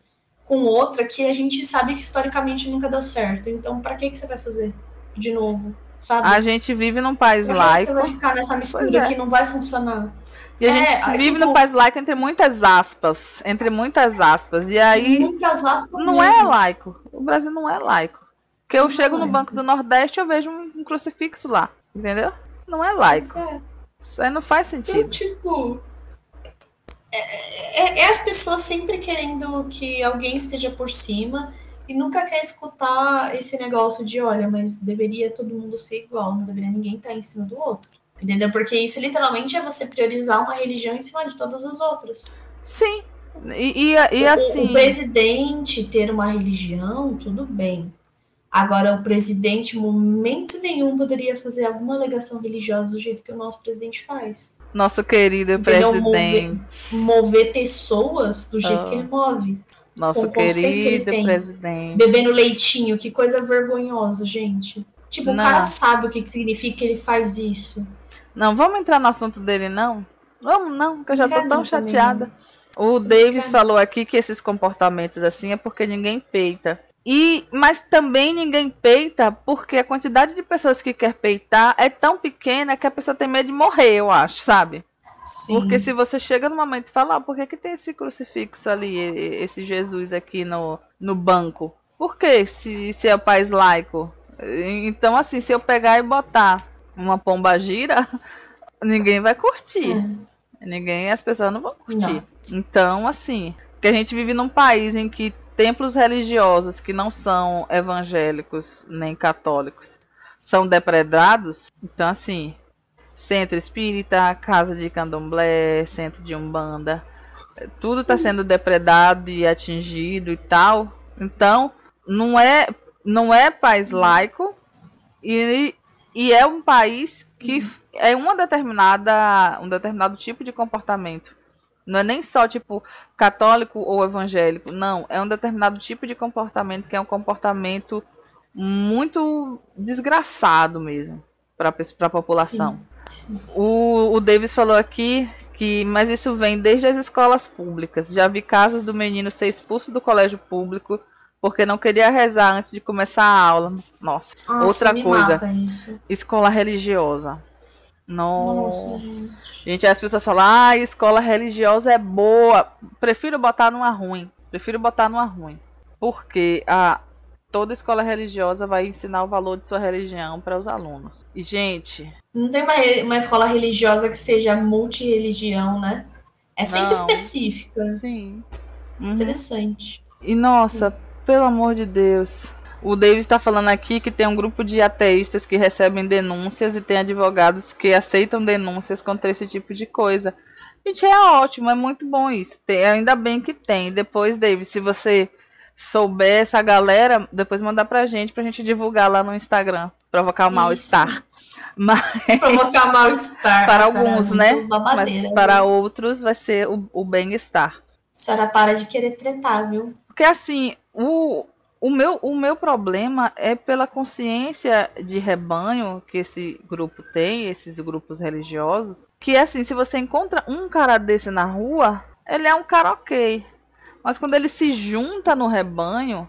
com outra que a gente sabe que historicamente nunca deu certo. Então, para que, que você vai fazer de novo? Sabe? A gente vive num país pra laico. você vai ficar nessa mistura é. que não vai funcionar? E a é, gente vive tipo, no país laico entre muitas aspas. Entre muitas aspas. E aí. Muitas aspas não é mesmo. é laico. O Brasil não é laico. Porque eu não chego é. no Banco do Nordeste e eu vejo um, crucifixo lá. Entendeu? Não é laico. É. Isso aí não faz então, sentido. Tipo. É, é, é, as pessoas sempre querendo que alguém esteja por cima e nunca quer escutar esse negócio de, olha, mas deveria todo mundo ser igual, não deveria ninguém estar em cima do outro. Entendeu? Porque isso literalmente é você priorizar uma religião em cima de todas as outras. Sim. E, e, e assim. O, o presidente ter uma religião, tudo bem. Agora, o presidente, em momento nenhum, poderia fazer alguma alegação religiosa do jeito que o nosso presidente faz. Nosso querido Entendeu? presidente. Mover, mover, pessoas do jeito oh. que ele move. Nosso querido que presidente. Bebendo leitinho, que coisa vergonhosa, gente. Tipo, Não. o cara sabe o que, que significa que ele faz isso. Não, vamos entrar no assunto dele, não? Vamos, não, que eu já tô tão chateada. O Davis falou aqui que esses comportamentos assim é porque ninguém peita. E, mas também ninguém peita porque a quantidade de pessoas que quer peitar é tão pequena que a pessoa tem medo de morrer, eu acho, sabe? Sim. Porque se você chega no momento e fala, ah, por que, que tem esse crucifixo ali, esse Jesus aqui no, no banco? Por que se, se é o país laico? Então, assim, se eu pegar e botar uma pomba gira, ninguém vai curtir. É. Ninguém, as pessoas não vão curtir. Não. Então, assim, que a gente vive num país em que templos religiosos que não são evangélicos nem católicos são depredados, então assim, centro espírita, casa de candomblé, centro de umbanda, tudo está sendo depredado e atingido e tal. Então, não é não é país laico e, e é um país que é uma determinada um determinado tipo de comportamento não é nem só tipo católico ou evangélico, não, é um determinado tipo de comportamento que é um comportamento muito desgraçado mesmo para a população. Sim, sim. O, o Davis falou aqui que, mas isso vem desde as escolas públicas. Já vi casos do menino ser expulso do colégio público porque não queria rezar antes de começar a aula. Nossa, Nossa outra coisa. Escola religiosa. Nossa. Nossa gente. gente, as pessoas falam, ah, escola religiosa é boa. Prefiro botar numa ruim. Prefiro botar numa ruim. Porque a, toda escola religiosa vai ensinar o valor de sua religião para os alunos. E, gente. Não tem uma, uma escola religiosa que seja multireligião, né? É sempre não. específica. Sim. Uhum. Interessante. E, nossa, pelo amor de Deus. O David está falando aqui que tem um grupo de ateístas que recebem denúncias e tem advogados que aceitam denúncias contra esse tipo de coisa. Gente, é ótimo, é muito bom isso. Tem, ainda bem que tem. Depois, David, se você souber essa galera, depois mandar pra gente, pra gente divulgar lá no Instagram. Provocar o mal-estar. Mas... Provocar mal-estar. para alguns, né? Mas para outros vai ser o, o bem-estar. A senhora para de querer tretar, viu? Porque assim, o, o meu, o meu problema é pela consciência de rebanho que esse grupo tem, esses grupos religiosos, que é assim, se você encontra um cara desse na rua, ele é um cara ok. Mas quando ele se junta no rebanho.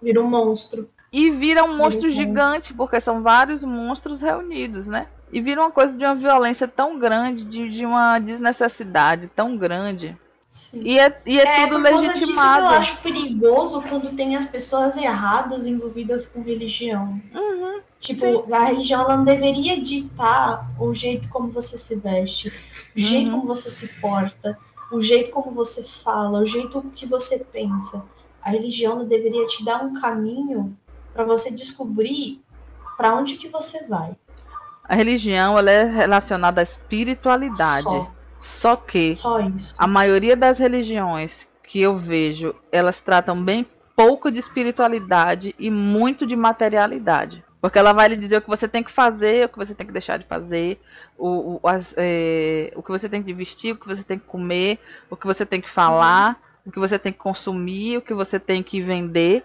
Vira um monstro. E vira um monstro vira gigante, porque são vários monstros reunidos, né? E vira uma coisa de uma violência tão grande, de, de uma desnecessidade tão grande. Sim. E é, e é, é tudo legitimado. eu acho perigoso quando tem as pessoas erradas envolvidas com religião. Uhum, tipo, sim. a religião ela não deveria ditar o jeito como você se veste, o uhum. jeito como você se porta, o jeito como você fala, o jeito que você pensa. A religião deveria te dar um caminho para você descobrir para onde que você vai. A religião ela é relacionada à espiritualidade. Só. Só que Só a maioria das religiões que eu vejo, elas tratam bem pouco de espiritualidade e muito de materialidade. Porque ela vai lhe dizer o que você tem que fazer, o que você tem que deixar de fazer, o, o, as, é, o que você tem que vestir, o que você tem que comer, o que você tem que falar, uhum. o que você tem que consumir, o que você tem que vender,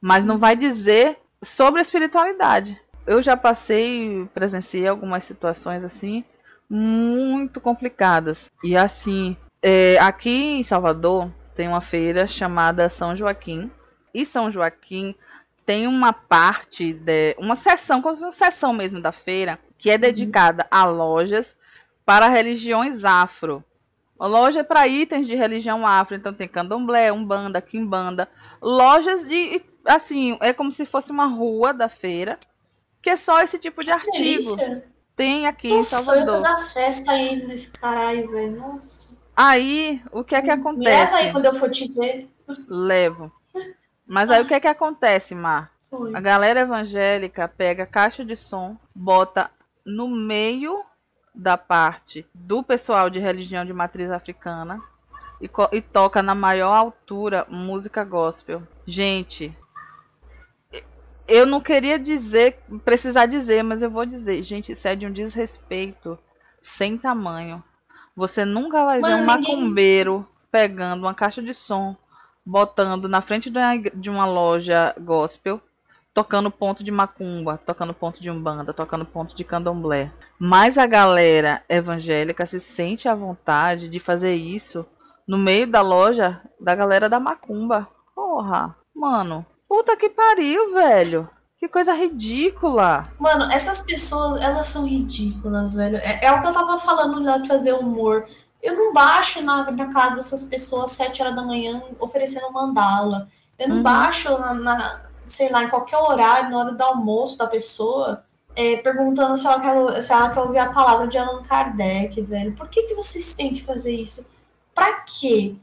mas não vai dizer sobre a espiritualidade. Eu já passei, presenciei algumas situações assim, muito complicadas. E assim, é, aqui em Salvador tem uma feira chamada São Joaquim. E São Joaquim tem uma parte, de, uma seção, como se fosse uma seção mesmo da feira, que é dedicada a lojas para religiões afro. A loja é para itens de religião afro, então tem candomblé, umbanda, quimbanda, lojas de, assim, é como se fosse uma rua da feira, que é só esse tipo de artigo. Tem aqui Nossa, em Salvador. Eu fazer festa aí nesse caralho, velho. Nossa. Aí, o que é que acontece? Me leva aí quando eu for te ver. Levo. Mas aí o que é que acontece, Mar? Foi. A galera evangélica pega a caixa de som, bota no meio da parte do pessoal de religião de matriz africana e, e toca na maior altura música gospel. Gente, eu não queria dizer, precisar dizer, mas eu vou dizer, gente, isso é de um desrespeito sem tamanho. Você nunca vai Mano, ver um ninguém... macumbeiro pegando uma caixa de som, botando na frente de uma loja gospel, tocando ponto de macumba, tocando ponto de umbanda, tocando ponto de candomblé. Mas a galera evangélica se sente à vontade de fazer isso no meio da loja da galera da macumba. Porra, mano, puta que pariu, velho. Que coisa ridícula. Mano, essas pessoas, elas são ridículas, velho. É, é o que eu tava falando lá de fazer humor. Eu não baixo na, na casa dessas pessoas às 7 horas da manhã oferecendo mandala. Eu não uhum. baixo na, na, sei lá, em qualquer horário, na hora do almoço da pessoa, é, perguntando se ela, quer, se ela quer ouvir a palavra de Allan Kardec, velho. Por que, que vocês têm que fazer isso? Pra quê?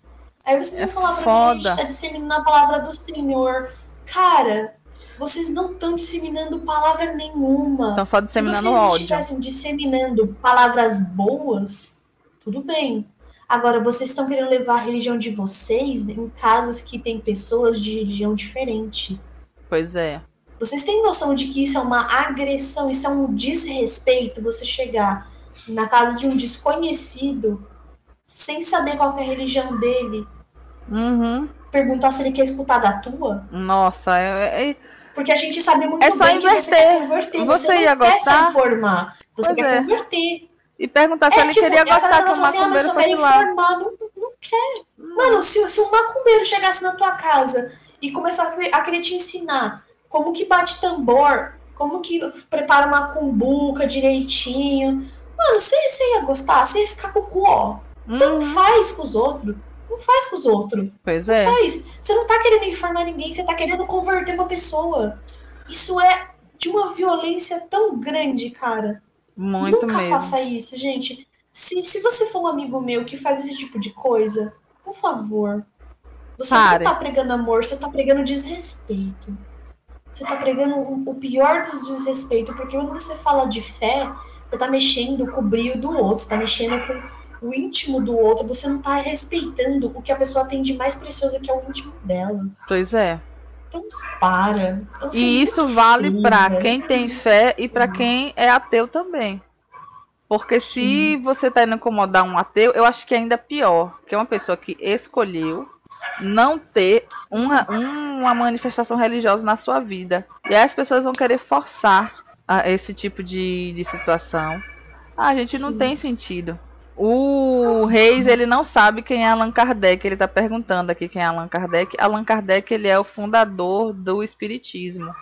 Aí vocês é vão falar pra foda. mim, a gente tá disseminando a palavra do Senhor. Cara, vocês não estão disseminando palavra nenhuma. Estão só disseminando ódio. Se vocês estivessem disseminando palavras boas, tudo bem. Agora, vocês estão querendo levar a religião de vocês em casas que tem pessoas de religião diferente. Pois é. Vocês têm noção de que isso é uma agressão, isso é um desrespeito você chegar na casa de um desconhecido sem saber qual é a religião dele. Uhum. Perguntar se ele quer escutar da tua. Nossa, é, é... Porque a gente sabe muito é só bem inverter. que você quer converter. Você, você ia gostar? informar. Você pois quer é. converter. E perguntar se é, ele tipo, queria gostar que o assim, ah, macumbeiro fosse. Informar, não, não quer. Hum. Mano, se, se um macumbeiro chegasse na tua casa e começar a querer te ensinar como que bate tambor, como que prepara uma cumbuca direitinho. Mano, você, você ia gostar, você ia ficar com o cu, ó. Então uhum. faz com os outros. Não faz com os outros. Pois não é. Faz. Você não tá querendo informar ninguém, você tá querendo converter uma pessoa. Isso é de uma violência tão grande, cara. Muito Nunca mesmo. faça isso, gente. Se, se você for um amigo meu que faz esse tipo de coisa, por favor, você Pare. não tá pregando amor, você tá pregando desrespeito. Você tá pregando o pior dos desrespeitos, porque quando você fala de fé, você tá mexendo com o brilho do outro, você tá mexendo com o íntimo do outro, você não tá respeitando o que a pessoa tem de mais precioso que é o íntimo dela. Pois é. Então para. E isso vale para quem tem fé e para quem é ateu também. Porque Sim. se você tá indo incomodar um ateu, eu acho que é ainda pior, que é uma pessoa que escolheu não ter uma, uma manifestação religiosa na sua vida. E aí as pessoas vão querer forçar a, esse tipo de, de situação. Ah, a gente Sim. não tem sentido. O Reis, ele não sabe quem é Allan Kardec. Ele está perguntando aqui quem é Allan Kardec. Allan Kardec, ele é o fundador do Espiritismo.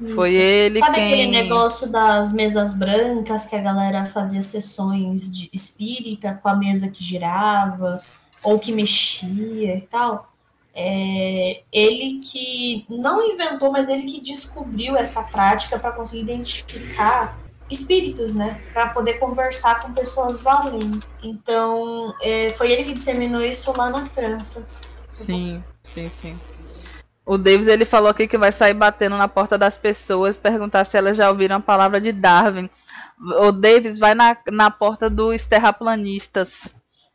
Isso. Foi ele Sabe quem... aquele negócio das mesas brancas que a galera fazia sessões de espírita com a mesa que girava? ou que mexia e tal, é, ele que não inventou, mas ele que descobriu essa prática para conseguir identificar espíritos, né, para poder conversar com pessoas do além. Então, é, foi ele que disseminou isso lá na França. Sim, sim, sim. O Davis ele falou aqui que vai sair batendo na porta das pessoas, perguntar se elas já ouviram a palavra de Darwin. O Davis vai na, na porta dos terraplanistas.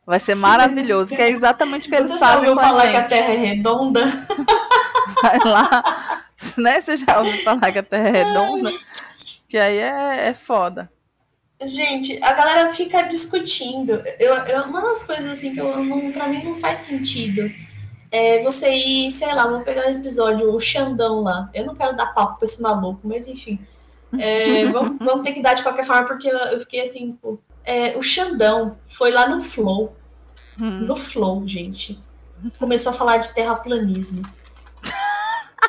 Vai ser maravilhoso, que é exatamente o que eles fazem. Você já ouviu falar gente. que a Terra é redonda? Vai lá, né? Você já ouviu falar que a Terra é redonda? Que aí é, é foda. Gente, a galera fica discutindo. Eu, eu, uma das coisas assim que eu não, pra mim não faz sentido é você ir, sei lá, vamos pegar um episódio, o Xandão lá. Eu não quero dar papo pra esse maluco, mas enfim. É, vamos, vamos ter que dar de qualquer forma, porque eu, fiquei assim, pô, É, o Xandão foi lá no Flow. Hum. No Flow, gente. Começou a falar de terraplanismo.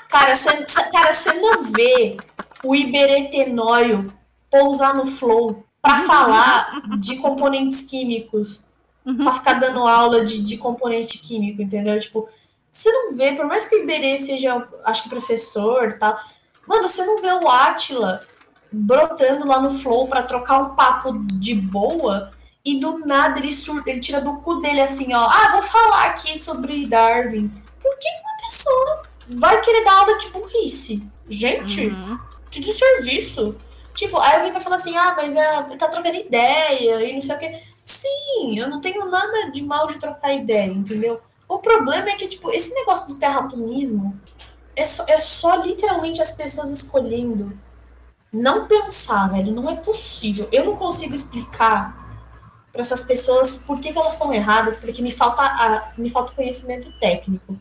Cara, você cara, não vê o Iberetenório pousar no Flow para falar de componentes químicos. Uhum. Pra ficar dando aula de, de componente químico, entendeu? Tipo, você não vê, por mais que o Iberê seja, acho que professor tal, mano, você não vê o Atila brotando lá no Flow para trocar um papo de boa e do nada ele surta, ele tira do cu dele assim, ó, ah, vou falar aqui sobre Darwin. Por que uma pessoa vai querer dar aula de burrice? Gente, uhum. Que serviço Tipo, aí alguém vai falar assim, ah, mas é, tá trocando ideia e não sei o quê. Sim, eu não tenho nada de mal de trocar ideia, entendeu? O problema é que, tipo, esse negócio do terraplanismo é só, é só literalmente as pessoas escolhendo não pensar, velho. Não é possível. Eu não consigo explicar para essas pessoas por que, que elas estão erradas, porque me falta, a, me falta conhecimento técnico.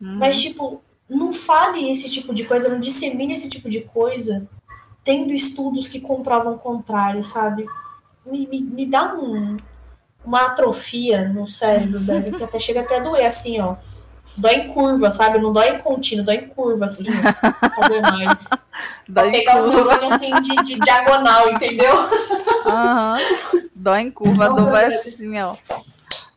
Uhum. Mas, tipo, não fale esse tipo de coisa, não dissemine esse tipo de coisa, tendo estudos que comprovam o contrário, sabe? Me, me, me dá um, uma atrofia no cérebro, velho, que até chega até a doer, assim, ó dói em curva, sabe? Não dói em contínuo, dói em curva, assim. Pra mais. Dói pra pegar os neurônios assim de, de, diagonal, entendeu? Uhum. Dói em curva, Nossa, dói assim, ó.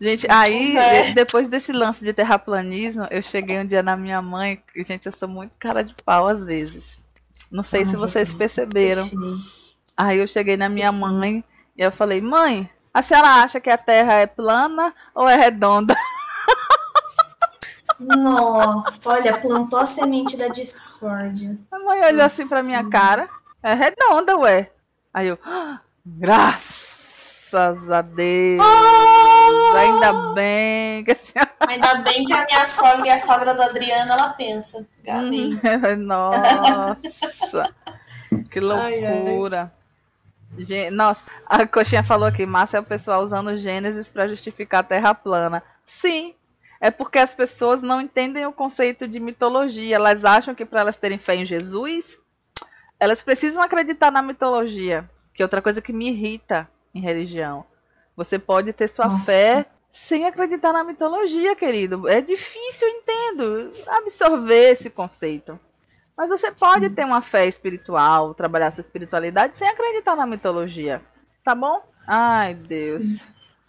Gente, aí, é. depois desse lance de terraplanismo, eu cheguei um dia na minha mãe, e, gente, eu sou muito cara de pau às vezes. Não sei se vocês perceberam. Aí eu cheguei na minha mãe e eu falei, mãe, a senhora acha que a Terra é plana ou é redonda? Nossa, olha, plantou a semente da discórdia. A mãe olhou Nossa. assim pra minha cara. É redonda, ué. Aí eu, ah, graças a Deus. Oh! Ainda bem que assim... Ainda bem que a minha sogra e a sogra do Adriano, ela pensa. Gabi. Nossa. que loucura. Ai, ai. Nossa, a coxinha falou aqui, Márcia é o pessoal usando Gênesis para justificar a Terra plana. Sim, é porque as pessoas não entendem o conceito de mitologia. Elas acham que para elas terem fé em Jesus, elas precisam acreditar na mitologia, que é outra coisa que me irrita em religião. Você pode ter sua Nossa. fé sem acreditar na mitologia, querido. É difícil, eu entendo, absorver esse conceito. Mas você pode Sim. ter uma fé espiritual, trabalhar sua espiritualidade sem acreditar na mitologia. Tá bom? Ai, Deus. Sim.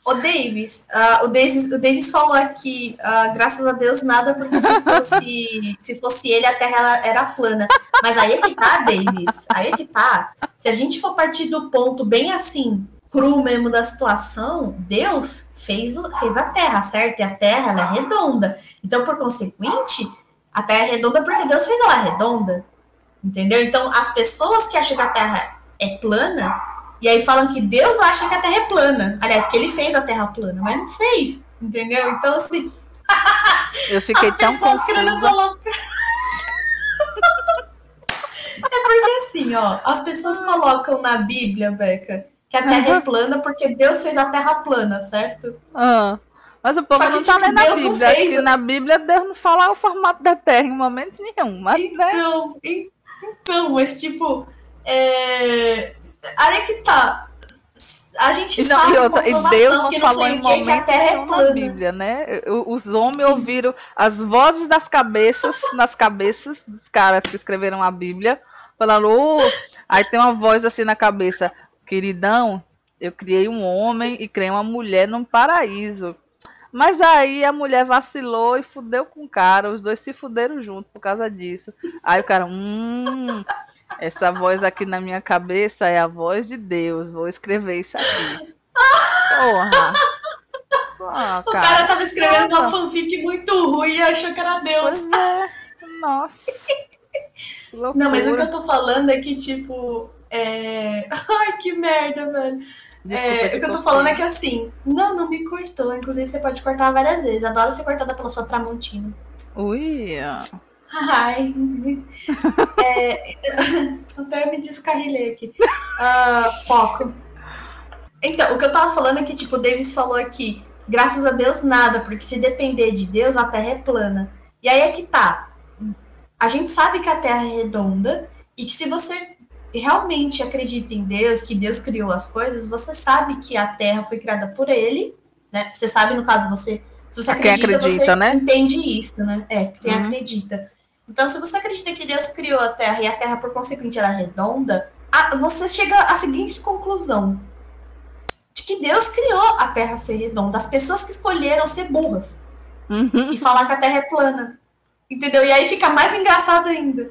O Davis, uh, o Davis, o Davis falou aqui, uh, graças a Deus nada, porque se fosse, se fosse ele a Terra era plana. Mas aí é que tá, Davis, aí é que tá. Se a gente for partir do ponto bem assim, cru mesmo da situação, Deus fez, fez a Terra, certo? E a Terra ela é redonda. Então, por consequente, a Terra é redonda porque Deus fez ela redonda. Entendeu? Então, as pessoas que acham que a Terra é plana, e aí falam que Deus acha que a Terra é plana. Aliás, que ele fez a Terra plana, mas não fez. Entendeu? Então, assim. Eu fiquei tão confusa. Colocar... é porque assim, ó, as pessoas colocam na Bíblia, Beca, que a Terra uhum. é plana porque Deus fez a Terra plana, certo? Ah. Mas o povo que, não tá tipo, lendo a Bíblia. Fez... na Bíblia Deus não fala o formato da Terra em momento nenhum. Mas, então, né? então, mas tipo, é... Aí é que tá. A gente não, sabe e, outra, e Deus não falou em momento que a Terra é plana. na Bíblia, né? Os homens Sim. ouviram as vozes das cabeças, nas cabeças dos caras que escreveram a Bíblia, falando, oh! aí tem uma voz assim na cabeça, queridão, eu criei um homem e criei uma mulher num paraíso. Mas aí a mulher vacilou e fudeu com o cara, os dois se fuderam junto por causa disso. Aí o cara, hum, essa voz aqui na minha cabeça é a voz de Deus. Vou escrever isso aqui. Porra. Oh, o cara, cara tava escrevendo nossa. uma fanfic muito ruim e achou que era Deus. É. Nossa. Não, mas o que eu tô falando é que, tipo. É... Ai, que merda, velho. é, o que eu tô falando é que assim, não, não me cortou. Inclusive, você pode cortar várias vezes. Adoro ser cortada pela sua tramontina. Ui. Ai. É, até me descarrilhei aqui. Uh, foco. Então, o que eu tava falando é que, tipo, o Davis falou aqui, graças a Deus nada, porque se depender de Deus, a Terra é plana. E aí é que tá. A gente sabe que a Terra é redonda e que se você realmente acredita em Deus, que Deus criou as coisas, você sabe que a Terra foi criada por Ele, né? Você sabe, no caso, você. Se você acredita, acredita você né? entende isso, né? É, quem uhum. acredita. Então, se você acredita que Deus criou a Terra e a Terra, por consequente, ela é redonda, você chega à seguinte conclusão: de que Deus criou a Terra ser redonda. As pessoas que escolheram ser burras uhum. e falar que a Terra é plana. Entendeu? E aí fica mais engraçado ainda.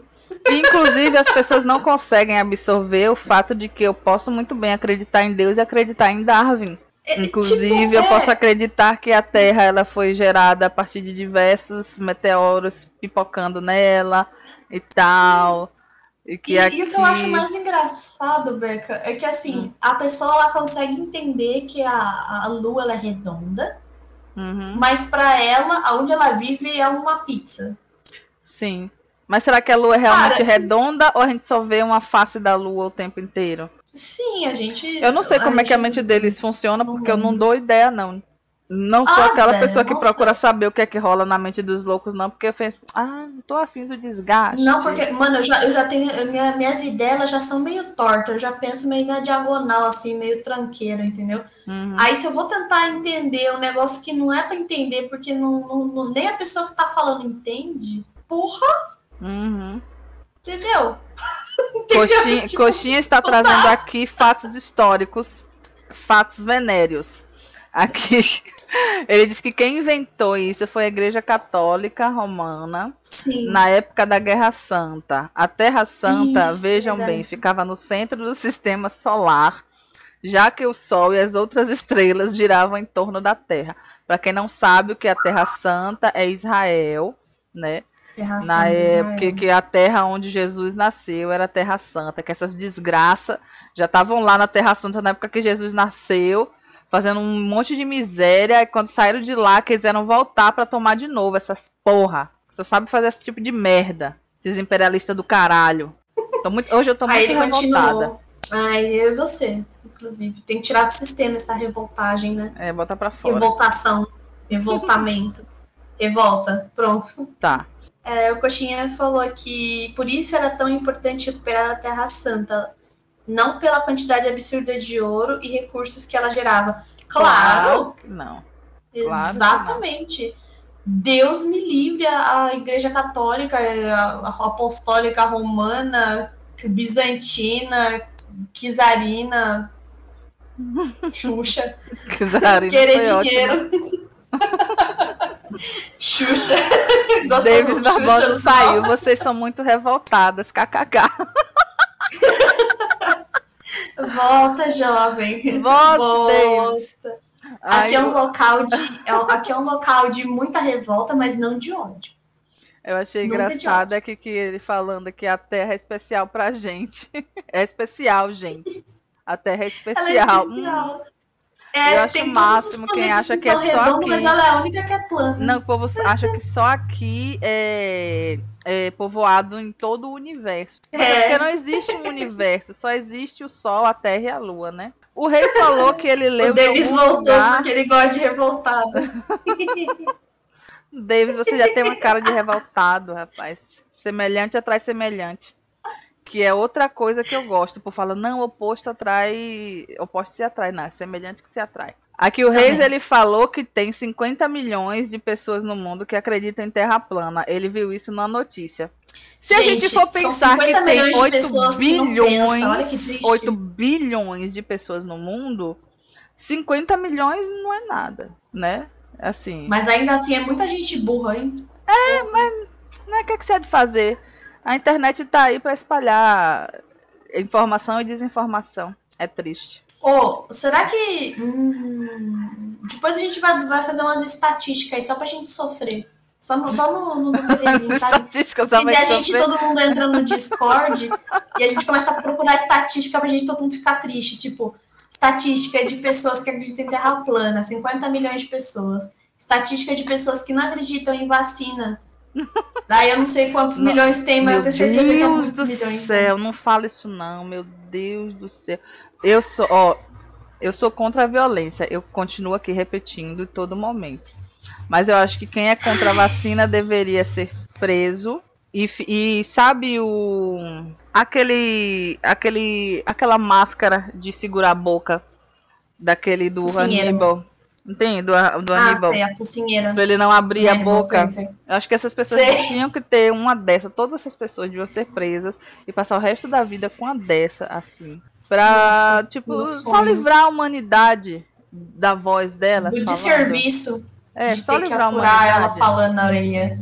Inclusive, as pessoas não conseguem absorver o fato de que eu posso muito bem acreditar em Deus e acreditar em Darwin. É, Inclusive, tipo, eu é... posso acreditar que a Terra ela foi gerada a partir de diversos meteoros pipocando nela e tal. Sim. E, que e, aqui... e, o que eu acho mais engraçado, Beca, é que assim, hum. a pessoa ela consegue entender que a, a Lua ela é redonda, uhum. mas para ela, aonde ela vive é uma pizza. Sim. Mas será que a Lua é realmente Cara, redonda se... ou a gente só vê uma face da Lua o tempo inteiro? Sim, a gente. Eu não sei como é que a mente deles funciona, porque uhum. eu não dou ideia, não. Não sou ah, aquela velho, pessoa que nossa. procura saber o que é que rola na mente dos loucos, não, porque eu penso, ah, não tô afim do desgaste. Não, porque, mano, eu já, eu já tenho. Minha, minhas ideias já são meio tortas, eu já penso meio na diagonal, assim, meio tranqueira, entendeu? Uhum. Aí se eu vou tentar entender um negócio que não é para entender, porque não, não, não, nem a pessoa que tá falando entende, porra! Uhum. Entendeu? Coxinha, tipo, Coxinha está trazendo aqui fatos históricos, fatos venéreos. Aqui ele diz que quem inventou isso foi a Igreja Católica Romana Sim. na época da Guerra Santa. A Terra Santa, isso, vejam é bem, ficava no centro do sistema solar, já que o Sol e as outras estrelas giravam em torno da Terra. Para quem não sabe, o que é a Terra Santa é Israel, né? Terra na Santa, época Israel. que a terra onde Jesus nasceu era a Terra Santa, que essas desgraças já estavam lá na Terra Santa na época que Jesus nasceu fazendo um monte de miséria. E quando saíram de lá, quiseram voltar para tomar de novo essas porra. Só sabe fazer esse tipo de merda. Esses imperialistas do caralho. Muito, hoje eu tô muito Aí revoltada. Ai, eu e você, inclusive. Tem que tirar do sistema essa revoltagem, né? É, botar pra fora. Revoltação. Revoltamento. Revolta. Pronto. Tá. É, o Coxinha falou que por isso era tão importante recuperar a Terra Santa não pela quantidade absurda de ouro e recursos que ela gerava. Claro, claro não. Claro exatamente. Não. Deus me livre a, Igreja Católica, a, Apostólica Romana, Bizantina, Kizarina, Xuxa. Kizarina querer dinheiro. Xuxa. David Barbosa saiu. Vocês são muito revoltadas. KKK. Volta, jovem. Volta. Volta. Aqui, é um local de, é, aqui é um local de muita revolta, mas não de ódio. Eu achei Nunca engraçado é que, que ele falando que a Terra é especial pra gente. É especial, gente. A Terra é especial. Ela é especial. Hum. É, eu acho o máximo quem acha que é só redondo, aqui. Mas ela é a única que é plana. Não, o povo acha que só aqui é, é povoado em todo o universo. É. Porque não existe um universo, só existe o Sol, a Terra e a Lua, né? O rei falou que ele leu. O Davis voltou lugar... porque ele gosta de revoltado. Davis, você já tem uma cara de revoltado, rapaz. Semelhante atrai semelhante. Que é outra coisa que eu gosto. Por falar, não, oposto atrai. Oposto se atrai, não. É semelhante que se atrai. Aqui o Reis ele falou que tem 50 milhões de pessoas no mundo que acreditam em terra plana. Ele viu isso na notícia. Se gente, a gente for pensar que tem 8 bilhões, que 8 bilhões de pessoas no mundo, 50 milhões não é nada, né? Assim. Mas ainda assim é muita gente burra, hein? É, mas né, o que, é que você há de fazer? A internet tá aí para espalhar informação e desinformação. É triste. Oh, será que. Hum, depois a gente vai, vai fazer umas estatísticas aí só pra gente sofrer. Só no, só no, no, no sabe? E a gente, todo mundo entra no Discord e a gente começa a procurar estatística pra gente todo mundo ficar triste. Tipo, estatística de pessoas que acreditam em terra plana, 50 milhões de pessoas. Estatística de pessoas que não acreditam em vacina. Daí eu não sei quantos não, milhões tem, mas eu tenho certeza Deus que é muitos do milhões. céu, não fala isso não, meu Deus do céu. Eu sou, ó, eu sou contra a violência. Eu continuo aqui repetindo todo momento. Mas eu acho que quem é contra a vacina deveria ser preso E, e sabe o aquele aquele aquela máscara de segurar a boca daquele do Focinheira. Hannibal. Entende? Do, do Ah, Hannibal. sei, a focinheira. Pra ele não abrir a Hannibal, boca. sei, sei. Eu acho que essas pessoas tinham que ter uma dessa. Todas essas pessoas deviam ser presas e passar o resto da vida com uma dessa, assim. Pra, Nossa, tipo, só livrar a humanidade da voz dela. Do falando. desserviço É, de só ter que livrar a aturar ela falando na orelha.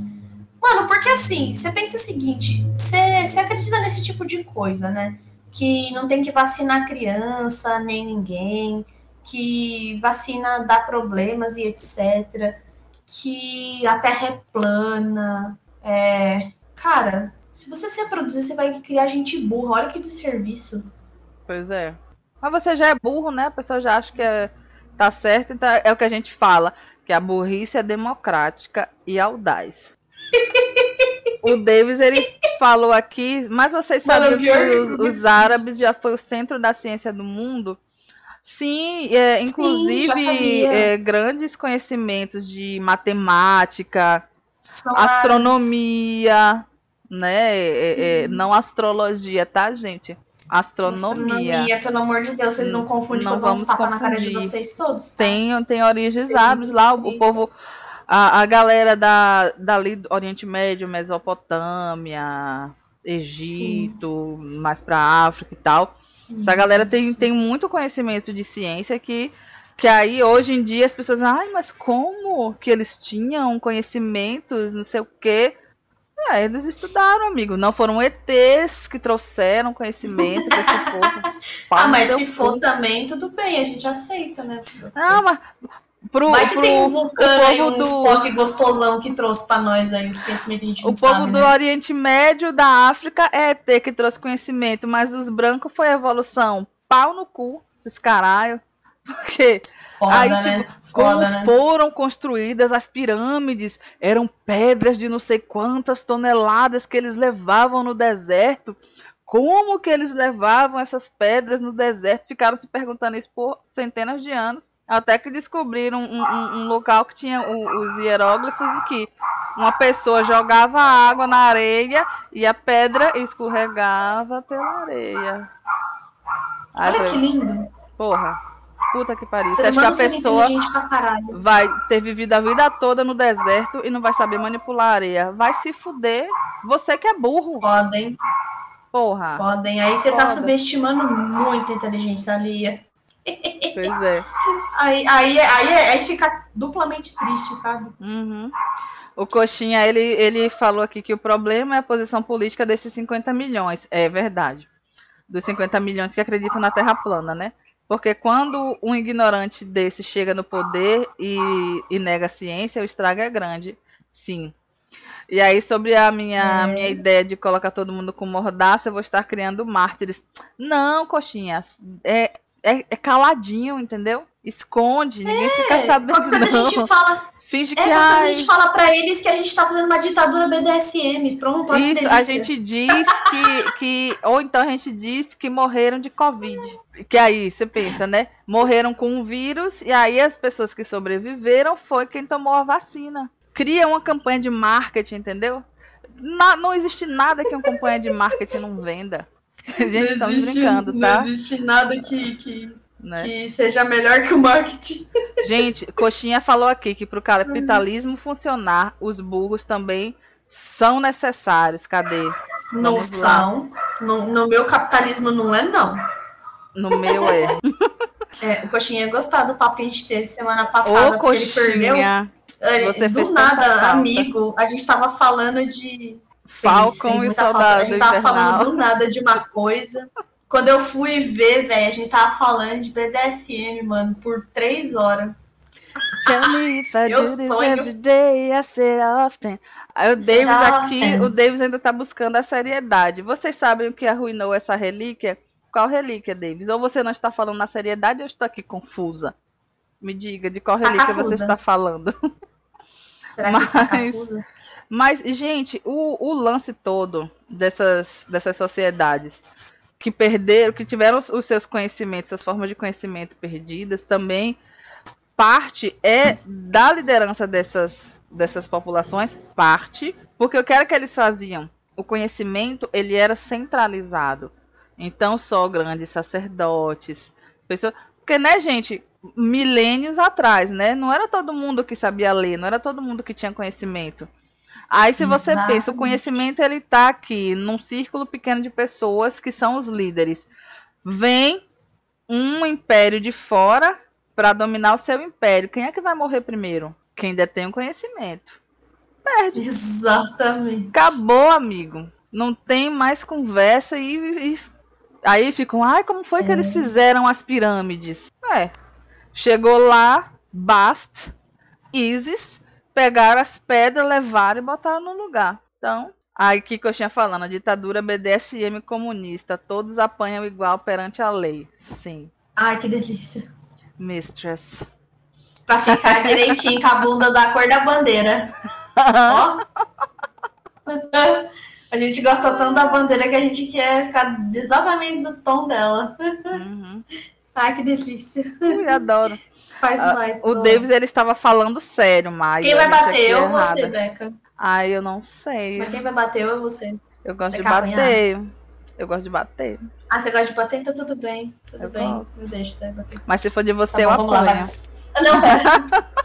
Mano, porque assim, você pensa o seguinte, você, você acredita nesse tipo de coisa, né? Que não tem que vacinar criança, nem ninguém, que vacina dá problemas e etc. Que a terra é plana. É... Cara, se você se reproduzir, você vai criar gente burra. Olha que desserviço. Pois é. Mas você já é burro, né? A pessoa já acha que é, tá certo, então é o que a gente fala, que a burrice é democrática e audaz. o Davis, ele falou aqui, mas vocês sabiam que os, os árabes já foi o centro da ciência do mundo? Sim, é, Sim, inclusive sabia. é, grandes conhecimentos de matemática, São árabes. astronomia, né? é, é, não astrologia, tá, gente? Astronomia. Astronomia, pelo amor de Deus, vocês não confundem Não vamos tapas na cara de vocês todos. tá? Tem, tem origens árabes lá, o, sim. o povo, a, a galera da, dali do Oriente Médio, Mesopotâmia, Egito, mais pra África e tal. Essa galera tem, tem muito conhecimento de ciência que, que aí hoje em dia as pessoas, ai, mas como que eles tinham conhecimentos, não sei o quê. É, eles estudaram, amigo. Não foram ETs que trouxeram conhecimento pra esse povo. Ah, mas se for também, tudo bem, a gente aceita, né? Não, mas pro, Vai que pro tem um o vulcano aí, povo um do- Spock gostosão que trouxe pra nós aí os conhecimentos que a gente não O povo sabe, do né? Oriente Médio, da África, é ter que trouxe conhecimento, mas os brancos foi a evolução. Pau no cu, esses caralho. Porque Foda, aí, né? tipo, como Foda, né? foram construídas as pirâmides, eram pedras de não sei quantas toneladas que eles levavam no deserto. Como que eles levavam essas pedras no deserto? Ficaram se perguntando isso por centenas de anos. Até que descobriram um, um- um local que tinha o- os hieróglifos e que uma pessoa jogava água na areia e a pedra escorregava pela areia. Olha que lindo. porra, puta que pariu. Você acha que a pessoa vai ter vivido a vida toda no deserto e não vai saber manipular a areia? Vai se fuder. Você que é burro, Foda, hein? porra. Foda, hein? Aí você tá Foda. subestimando muito a inteligência alheia. Pois é. Aí, aí, aí, aí fica duplamente triste, sabe? Uhum. O Coxinha, ele, ele falou aqui que o problema é a posição política desses 50 milhões. É verdade. Dos 50 milhões que acreditam na Terra plana, né? Porque quando um ignorante desse chega no poder e, e nega a ciência, o estrago é grande. Sim. E aí, sobre a minha, É. minha ideia de colocar todo mundo com mordaça, eu vou estar criando mártires. Não, Coxinha. É, é, é caladinho, entendeu? Esconde, ninguém fica sabendo, Quando a gente não. fala, Finge é que a gente fala pra eles que a gente tá fazendo uma ditadura BDSM. Pronto, Isso, a gente diz que, que. Ou então a gente diz que morreram de Covid. Que aí, você pensa, né? Morreram com um vírus, e aí as pessoas que sobreviveram foi quem tomou a vacina. Cria uma campanha de marketing, entendeu? Na- não existe nada que uma campanha de marketing não venda. Gente, estamos existe- brincando, Não tá? existe nada que, que, Né? que seja melhor que o marketing. Gente, Coxinha falou aqui que para o capitalismo funcionar, os burros também são necessários. Cadê? Não lá. são. No, no meu capitalismo não é, não. No meu é. É, o Coxinha ia gostar do papo que a gente teve semana passada, Ô, porque ele perdeu. Coxinha. É, você do nada, amigo, a gente tava falando de. Falcon e. Soldado A gente tava Invernal. falando do nada de uma coisa. Quando eu fui ver, velho, a gente tava falando de BDSM, mano, por três horas. Tell me if I do this sonho. every day, I say often. Aí o Davis aqui, often. o Davis ainda tá buscando a seriedade. Vocês sabem o que arruinou essa relíquia? Qual relíquia, Davis? Ou você não está falando na seriedade ou eu estou aqui confusa? Me diga de qual Tá relíquia você está falando. Será que está Mas- confusa? Mas, gente, o, o lance todo dessas, dessas sociedades que perderam, que tiveram os, seus conhecimentos, as formas de conhecimento perdidas, também parte é da liderança dessas, dessas populações, parte, porque o que era que eles faziam? o conhecimento ele era centralizado. Então só grandes sacerdotes, pessoas, porque né, gente, milênios atrás, né? Não era todo mundo que sabia ler, não era todo mundo que tinha conhecimento. Aí se você Exatamente. pensa, o conhecimento ele tá aqui num círculo pequeno de pessoas que são os líderes. Vem um império de fora para dominar o seu império. Quem é que vai morrer primeiro? Quem detém o conhecimento. Perde. Exatamente. Acabou, amigo. Não tem mais conversa e, e Aí ficam, ai, como foi que é. eles fizeram as pirâmides? É, chegou lá, Bast, Isis, pegaram as pedras, levaram e botaram no lugar. Então, aí que eu tinha falando, a ditadura BDSM comunista, todos apanham igual perante a lei. Sim. Ai, que delícia. Mistress. Pra ficar direitinho com a bunda da cor da bandeira. Ó. A gente gosta tanto da bandeira que a gente quer ficar exatamente do tom dela. Uhum. Ai, que delícia. Eu adoro. Faz uh, mais. O Davis, ele estava falando sério, mas. Quem vai bater? Eu ou você, Beca? Ai, eu não sei. Mas quem vai bater? Eu ou você? Eu gosto você de bater. Apanhar? Eu gosto de bater. Ah, você gosta de bater? Então tudo bem. Tudo eu bem. Gosto. Me deixa você bater. Mas se for de você, tá eu apanho. Lá, não,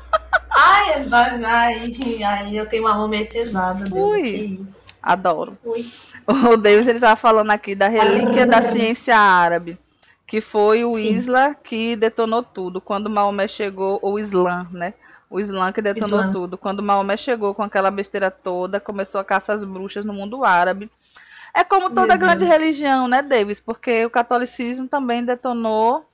Ai, ai, ai, eu tenho uma mão meio pesada. Deus, Ui, adoro. Ui. O Deus ele tava falando aqui da relíquia da ciência árabe, que foi o Sim. Isla que detonou tudo. Quando Maomé chegou, o Islã, né? O Islã que detonou Islã. tudo. Quando Maomé chegou com aquela besteira toda, começou a caçar as bruxas no mundo árabe. É como toda grande religião, né, Davis? Porque o catolicismo também detonou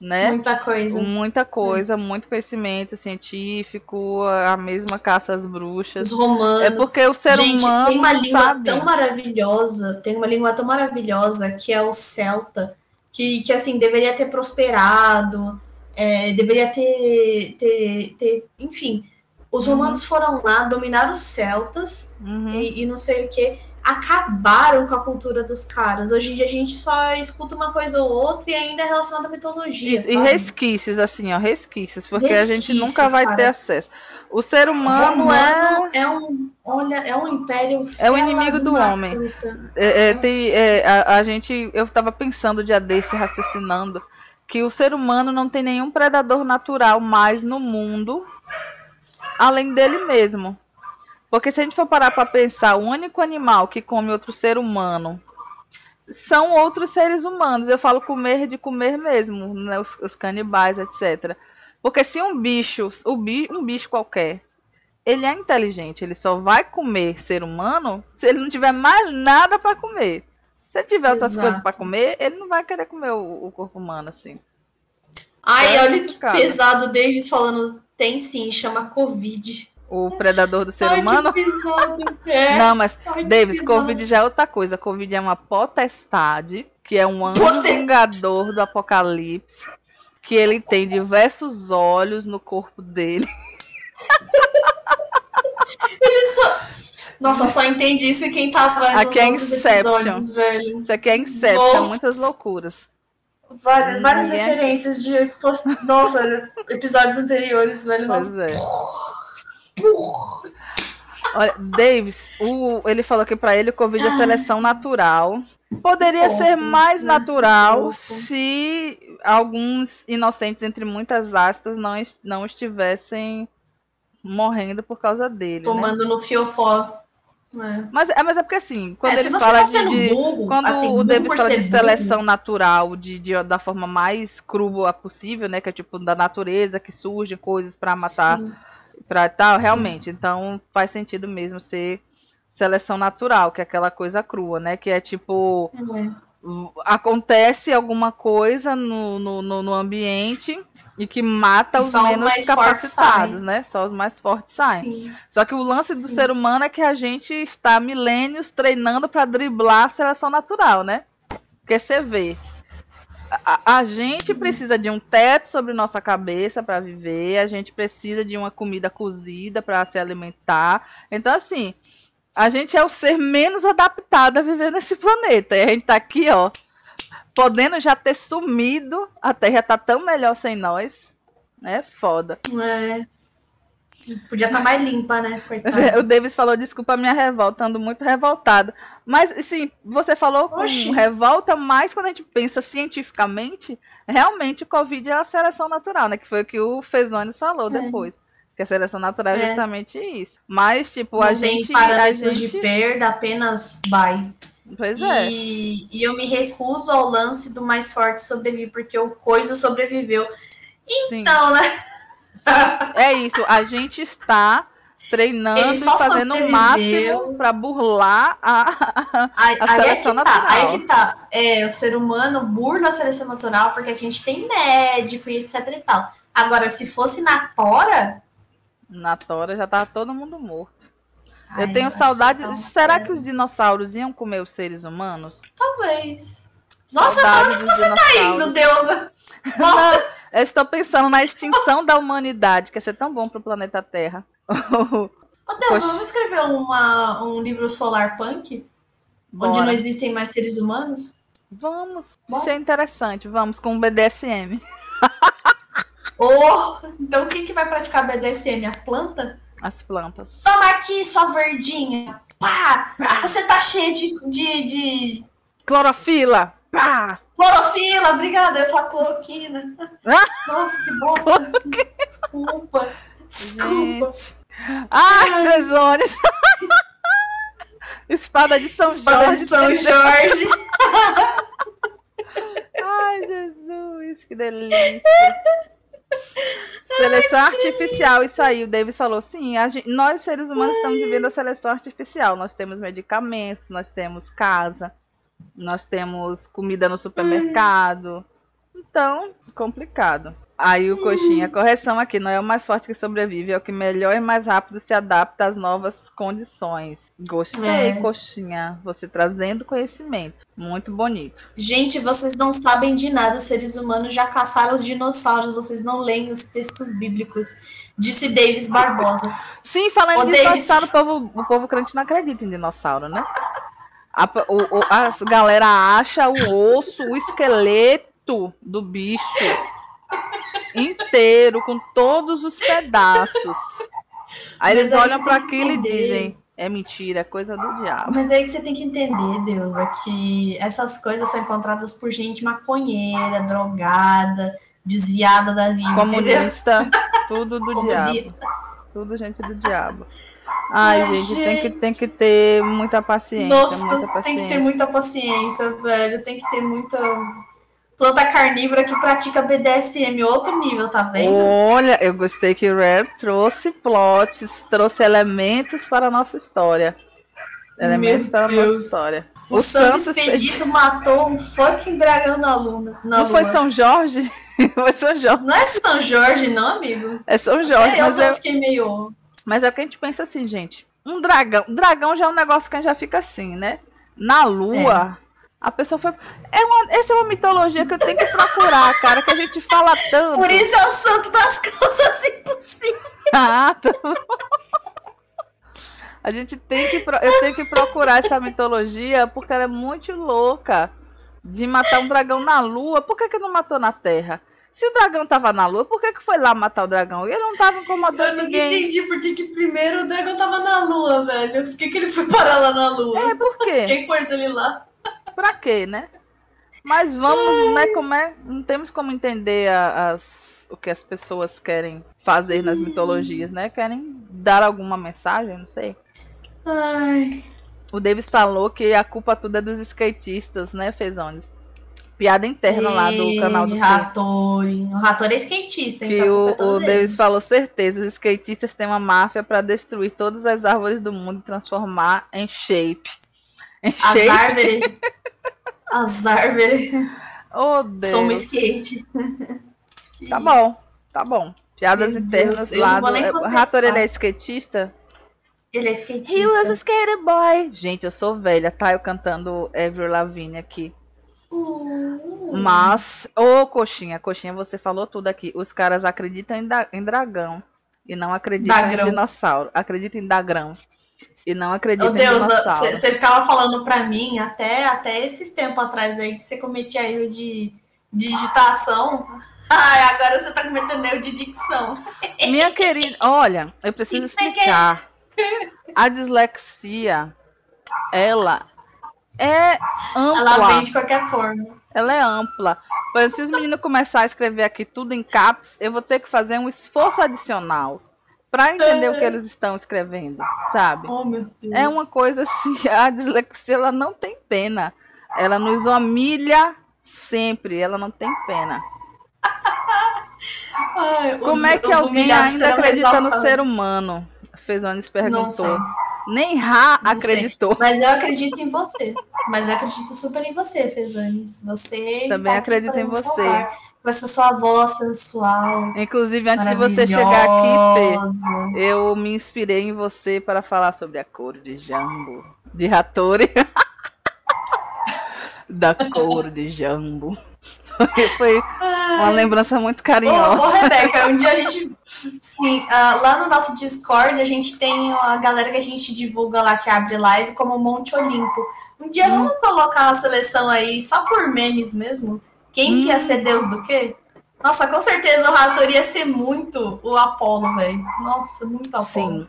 né? Muita coisa. Muita coisa, é. muito conhecimento científico, a mesma caça às bruxas. Os romanos. É porque o ser Gente, humano. Tem uma língua sabe. tão maravilhosa, tem uma língua tão maravilhosa que é o celta, que, que assim, deveria ter prosperado, é, deveria ter, ter, ter. Enfim, os uhum. romanos uhum. foram lá, dominaram os celtas uhum. e, e não sei o que acabaram com a cultura dos caras. Hoje em dia a gente só escuta uma coisa ou outra e ainda é relacionado à mitologia. E, e resquícios, assim, ó, resquícios, porque resquícios, a gente nunca vai cara. ter acesso. O ser humano, é... é um, olha, é um império. É o inimigo do homem. É, é, tem, é, a, a, gente, eu estava pensando dia desse, raciocinando, que o ser humano não tem nenhum predador natural mais no mundo, além dele mesmo. Porque se a gente for parar para pensar, o único animal que come outro ser humano são outros seres humanos. Eu falo comer de comer mesmo, né? os, os canibais, etc. Porque se um bicho, um bicho qualquer, ele é inteligente, ele só vai comer ser humano se ele não tiver mais nada para comer. Se ele tiver outras Exato. coisas para comer, ele não vai querer comer o, o corpo humano assim. Ai, é olha que pesado o Davis falando, tem sim, chama Covid o predador do ser Ai, humano. É. Não, mas, Ai, Davis, Covid já é outra coisa. Covid é uma potestade, que é um anjo vingador do apocalipse, que ele tem diversos olhos no corpo dele. Ele só... Nossa, só entende isso quem tava nos aqui é outros episódios, velho. Isso aqui é Inception, Nossa. muitas loucuras. Várias, várias é. referências de nossa, episódios anteriores, velho. Pois Nossa. é. Olha, Davis, o, ele falou que para ele o Covid é seleção natural. Poderia ser mais natural se alguns inocentes, entre muitas aspas, não, não estivessem morrendo por causa dele. Né? Tomando né? no fiofó. É. Mas, é, mas é porque assim, quando é, ele fala tá de. Burro, quando assim, o Davis fala de seleção burro. natural, de, de, da forma mais crua possível, né? Que é tipo da natureza que surgem coisas para matar. Sim para tal, realmente. Então faz sentido mesmo ser seleção natural, que é aquela coisa crua, né? Que é tipo. É. Acontece alguma coisa no, no, no, ambiente e que mata os menos os capacitados, né? Só os mais fortes saem. Sim. Só que o lance do Sim. ser humano é que a gente está milênios treinando para driblar a seleção natural, né? Porque você vê, a, a, gente precisa de um teto sobre nossa cabeça para viver, a gente precisa de uma comida cozida para se alimentar. Então, assim, a gente é o ser menos adaptado a viver nesse planeta. E a gente tá aqui, ó, podendo já ter sumido, a Terra tá tão melhor sem nós. É foda. É. Podia estar tá mais limpa, né? Coitada. O Davis falou, desculpa a minha revolta, ando muito revoltado. Mas, sim, você falou com Oxi. revolta, mas quando a gente pensa cientificamente, realmente o Covid é a seleção natural, né? Que foi o que o Fezones falou é. depois. Que a seleção natural é, é justamente isso. Mas, tipo, Não a gente. a gente... de perda, apenas vai. Pois é. E, e, eu me recuso ao lance do mais forte sobreviver, porque o coisa sobreviveu. Então, Sim. né? É isso, a gente está treinando e fazendo o máximo para burlar a, a, aí, a seleção aí é natural. Tá, aí é que tá. É, o ser humano burla a seleção natural porque a gente tem médico e etc e tal. Agora, se fosse na tora. Na tora já tava todo mundo morto. Ai, eu tenho saudade. Será que os dinossauros iam comer os seres humanos? Talvez. Nossa, pra onde você tá indo, deusa? Não, eu estou pensando na extinção da humanidade, que ia ser tão bom pro planeta Terra. Ô Deus, Poxa. vamos escrever uma, um livro solar punk? Bora. Onde não existem mais seres humanos? Vamos. Bom. Isso é interessante. Vamos com o BDSM. Oh, então quem que vai praticar BDSM? As plantas? As plantas. Toma aqui, sua verdinha. Pá! Ah. Você tá cheia de, de, de... Clorofila. Pá! Clorofila, obrigada. Eu falo cloroquina. Ah? Nossa, que bosta. Desculpa. Desculpa. Gente. Ai, Bezones. Espada de São Espada Jorge. Espada de São Jorge. Ai, Jesus, que delícia. Seleção artificial, isso aí, o Davis falou. Sim, gente, nós seres humanos estamos vivendo a seleção artificial. Nós temos medicamentos, nós temos casa, nós temos comida no supermercado. Então, complicado. Aí o coxinha, correção aqui, não é o mais forte que sobrevive, é o que melhor e mais rápido se adapta às novas condições. Gostei, é. coxinha, você trazendo conhecimento. Muito bonito. Gente, vocês não sabem de nada, os seres humanos já caçaram os dinossauros, vocês não leem os textos bíblicos. Disse Davis Barbosa. Sim, falando de dinossauro, o povo, o povo crente não acredita em dinossauro, né? A, o, o, a galera acha o osso, o esqueleto do bicho inteiro, com todos os pedaços. Aí Mas eles olham para aquilo e dizem: é mentira, é coisa do diabo. Mas é aí que você tem que entender, Deus, é que essas coisas são encontradas por gente maconheira, drogada, desviada da vida. Comunista, tudo do Comunista. diabo. Tudo gente do diabo. Ai, Ai gente, gente, Tem, que, tem que ter muita paciência. Nossa, muita paciência. tem que ter muita paciência, velho. Tem que ter muita planta carnívora que pratica BDSM, outro nível, tá vendo? Olha, eu gostei que Rare trouxe plots, trouxe elementos para a nossa história. Elementos Meu para Deus. a nossa história. O, o Santo Expedito matou um fucking dragão na luna. Na não lua. foi São Jorge? foi São Jorge. Não é São Jorge, não, amigo? É São Jorge. É, eu, eu fiquei meio. Mas é o que a gente pensa assim, gente. Um dragão. Dragão já é um negócio que a gente já fica assim, né? Na lua. É a pessoa foi. É uma... Essa é uma mitologia que eu tenho que procurar, cara, que a gente fala tanto. Por isso é o santo das causas impossíveis. Ah, tá. A gente tem que. Eu tenho que procurar essa mitologia porque ela é muito louca de matar um dragão na lua. Por que, que não matou na terra? Se o dragão tava na lua, por que, que foi lá matar o dragão? Ele não tava incomodando ninguém. Eu não entendi por que, que primeiro o dragão tava na lua, velho. Por que, que ele foi parar lá na lua? É, por quê? Quem pôs ele lá? Pra quê, né? Mas vamos, né? Como é, não temos como entender a, as, o que as pessoas querem fazer nas mitologias, né? Querem dar alguma mensagem, não sei. Ai. O Davis falou que a culpa tudo é dos skatistas, né, Fezones? Piada interna lá do canal do Ratori. O Ratori é skatista, que então o, o Davis falou certeza, os skatistas têm uma máfia para destruir todas as árvores do mundo e transformar em shape. Em as árvores As árvores. Oh, Deus. Sou um skate. tá bom, tá bom. Piadas Meu internas Deus, lá do. O Rator, ele é skatista? Ele é skatista. He was a skater boy. Gente, eu sou velha, tá? Eu cantando Avril Lavigne aqui. Uh. Mas, ô oh, Coxinha, Coxinha, você falou tudo aqui. Os caras acreditam em, da, em dragão e não acreditam Dagrão. em dinossauro. Acreditam em dagrão. E não acredito oh, Deus, você ficava falando para mim até, até esses tempos atrás aí que você cometia erro de digitação. Ai, agora você tá cometendo erro de dicção. Minha querida, olha, eu preciso explicar. A dislexia, ela é ampla. Ela vem de qualquer forma. Ela é ampla. Pois se os meninos começar a escrever aqui tudo em caps, eu vou ter que fazer um esforço adicional para entender o que eles estão escrevendo, sabe? Oh. É uma coisa assim, a dislexia ela não tem pena. Ela nos humilha sempre, ela não tem pena. Ai, Como os- é que alguém ainda acredita no ser humano? Fezones perguntou. sei. Nem Ra Não sei. acreditou. Mas eu acredito em você. Mas eu acredito super em você, Fezanes. Você Também acredito em você. salvar. Com essa sua voz sensual. Inclusive, antes de você chegar aqui. Fê, eu me inspirei em você para falar sobre a cor de Jambo. De Hattori. da cor de Jambo. Foi uma lembrança muito Ô, carinhosa. ô, Rebeca, um dia a gente. Sim, ah, lá no nosso Discord a gente tem uma galera que a gente divulga lá que abre live como Monte Olimpo. Um dia Hum. vamos colocar uma seleção aí só por memes mesmo? Quem que ia Hum. ser Deus do quê? Nossa, com certeza o Rator ia ser muito o Apolo, velho. Nossa, muito Apolo. Sim.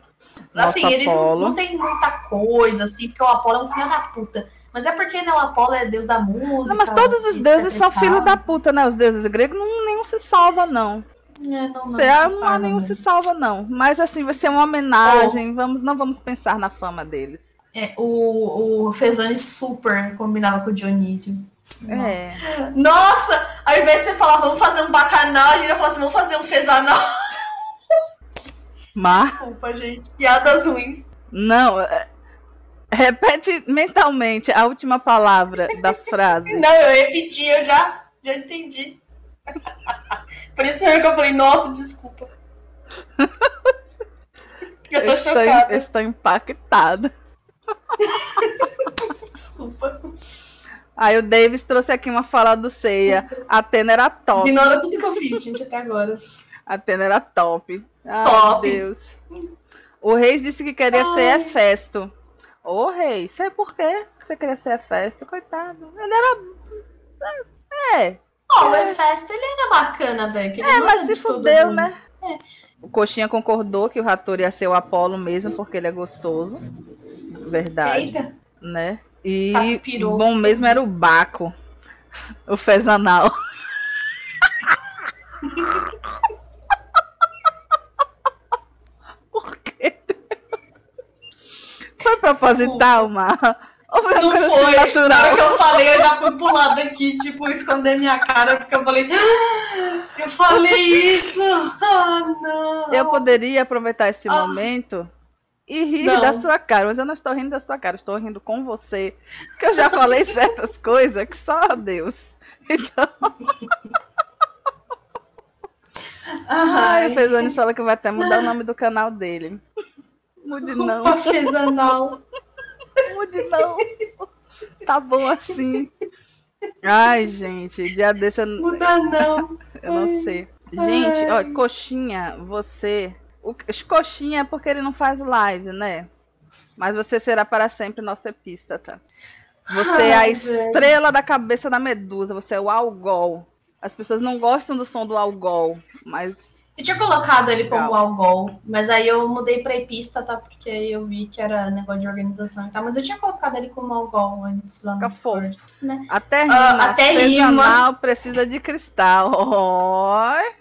Assim, Nosso ele não, Apolo. não tem muita coisa, assim, porque o Apolo é um filho da puta. Mas é porque né, o Apolo é deus da música. Não, mas todos os deuses são filhos da puta, né? Os deuses gregos, não, nenhum se salva, não. É, não, não, é, se não, salva, nenhum né? se salva, não. Mas assim, vai ser uma homenagem. Vamos, não vamos pensar na fama deles. É, o, o Fezani super combinava com o Dionísio. É. Nossa! Ao invés de você falar, vamos fazer um bacanal, a gente vai falar assim, vamos fazer um fezanal. Mas, Desculpa, gente. Piadas ruins. não. Repete mentalmente a última palavra da frase. Não, eu repeti, eu já, já entendi. Por isso mesmo que eu falei, nossa, desculpa. Eu tô estou, chocada. eu estou impactada. Desculpa. Aí o Davis trouxe aqui uma fala do Ceia. A Atena era top. Ignora tudo que eu fiz, gente, até agora. A Atena era top. Ai, Top. meu Deus. O Reis disse que queria Ai. ser Hefesto. Ô, Reis, sei por quê que você queria ser Hefesto? Coitado. Ele era. É, Ó, o Hefesto, ele era bacana, velho. é mas se fudeu, né? O Coxinha concordou que o Rator ia ser o Apolo mesmo, porque ele é gostoso. Verdade. Eita. né? E pirou. bom mesmo era o Baco, o Fezanal. Por quê? Foi proposital, Mar? Não foi. assim Na natural? hora que eu falei, eu já fui pro lado aqui, tipo, esconder minha cara, porque eu falei. "Ah, Eu falei isso! Ah, não! Eu poderia aproveitar esse Ah. momento e rir Não. da sua cara, mas eu não estou rindo da sua cara, estou rindo com você. Porque eu já falei certas coisas que só Deus. Então, ai, Ai, o Fezones fala que vai até mudar o nome do canal dele. Mude não, roupa artesanal. mude não. Tá bom assim. Ai, gente, dia desse eu, Muda não. eu não sei. Gente, ó, coxinha, você. O coxinha é porque ele não faz live, né? Mas você será para sempre nosso epístata. Você é a Ai, velho. estrela da cabeça da medusa, você é o algol. As pessoas não gostam do som do algol, mas Eu tinha colocado ele como algol, mas aí eu mudei pra epista, tá? Porque eu vi que era negócio de organização e tal. Mas eu tinha colocado ele como algol antes lá no Discord. Né? até Ah, rima, até artesanal precisa de cristal. Oi.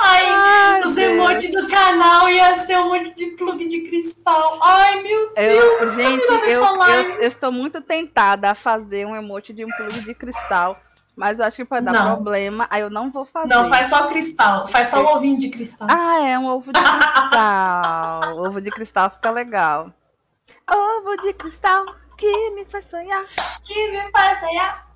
Ai, Ai, os emotes do canal ia ser um monte de plug de cristal. Ai, meu Deus, Eu, gente, virando eu, eu, eu estou muito tentada a fazer um emote de um plug de cristal, mas eu acho que pode dar Não. problema, aí eu não vou fazer. Não, faz só cristal. Faz só o ovinho de cristal. Ah, é um ovo de cristal. ovo de cristal fica legal. Ovo de cristal que me faz sonhar. Que me faz sonhar.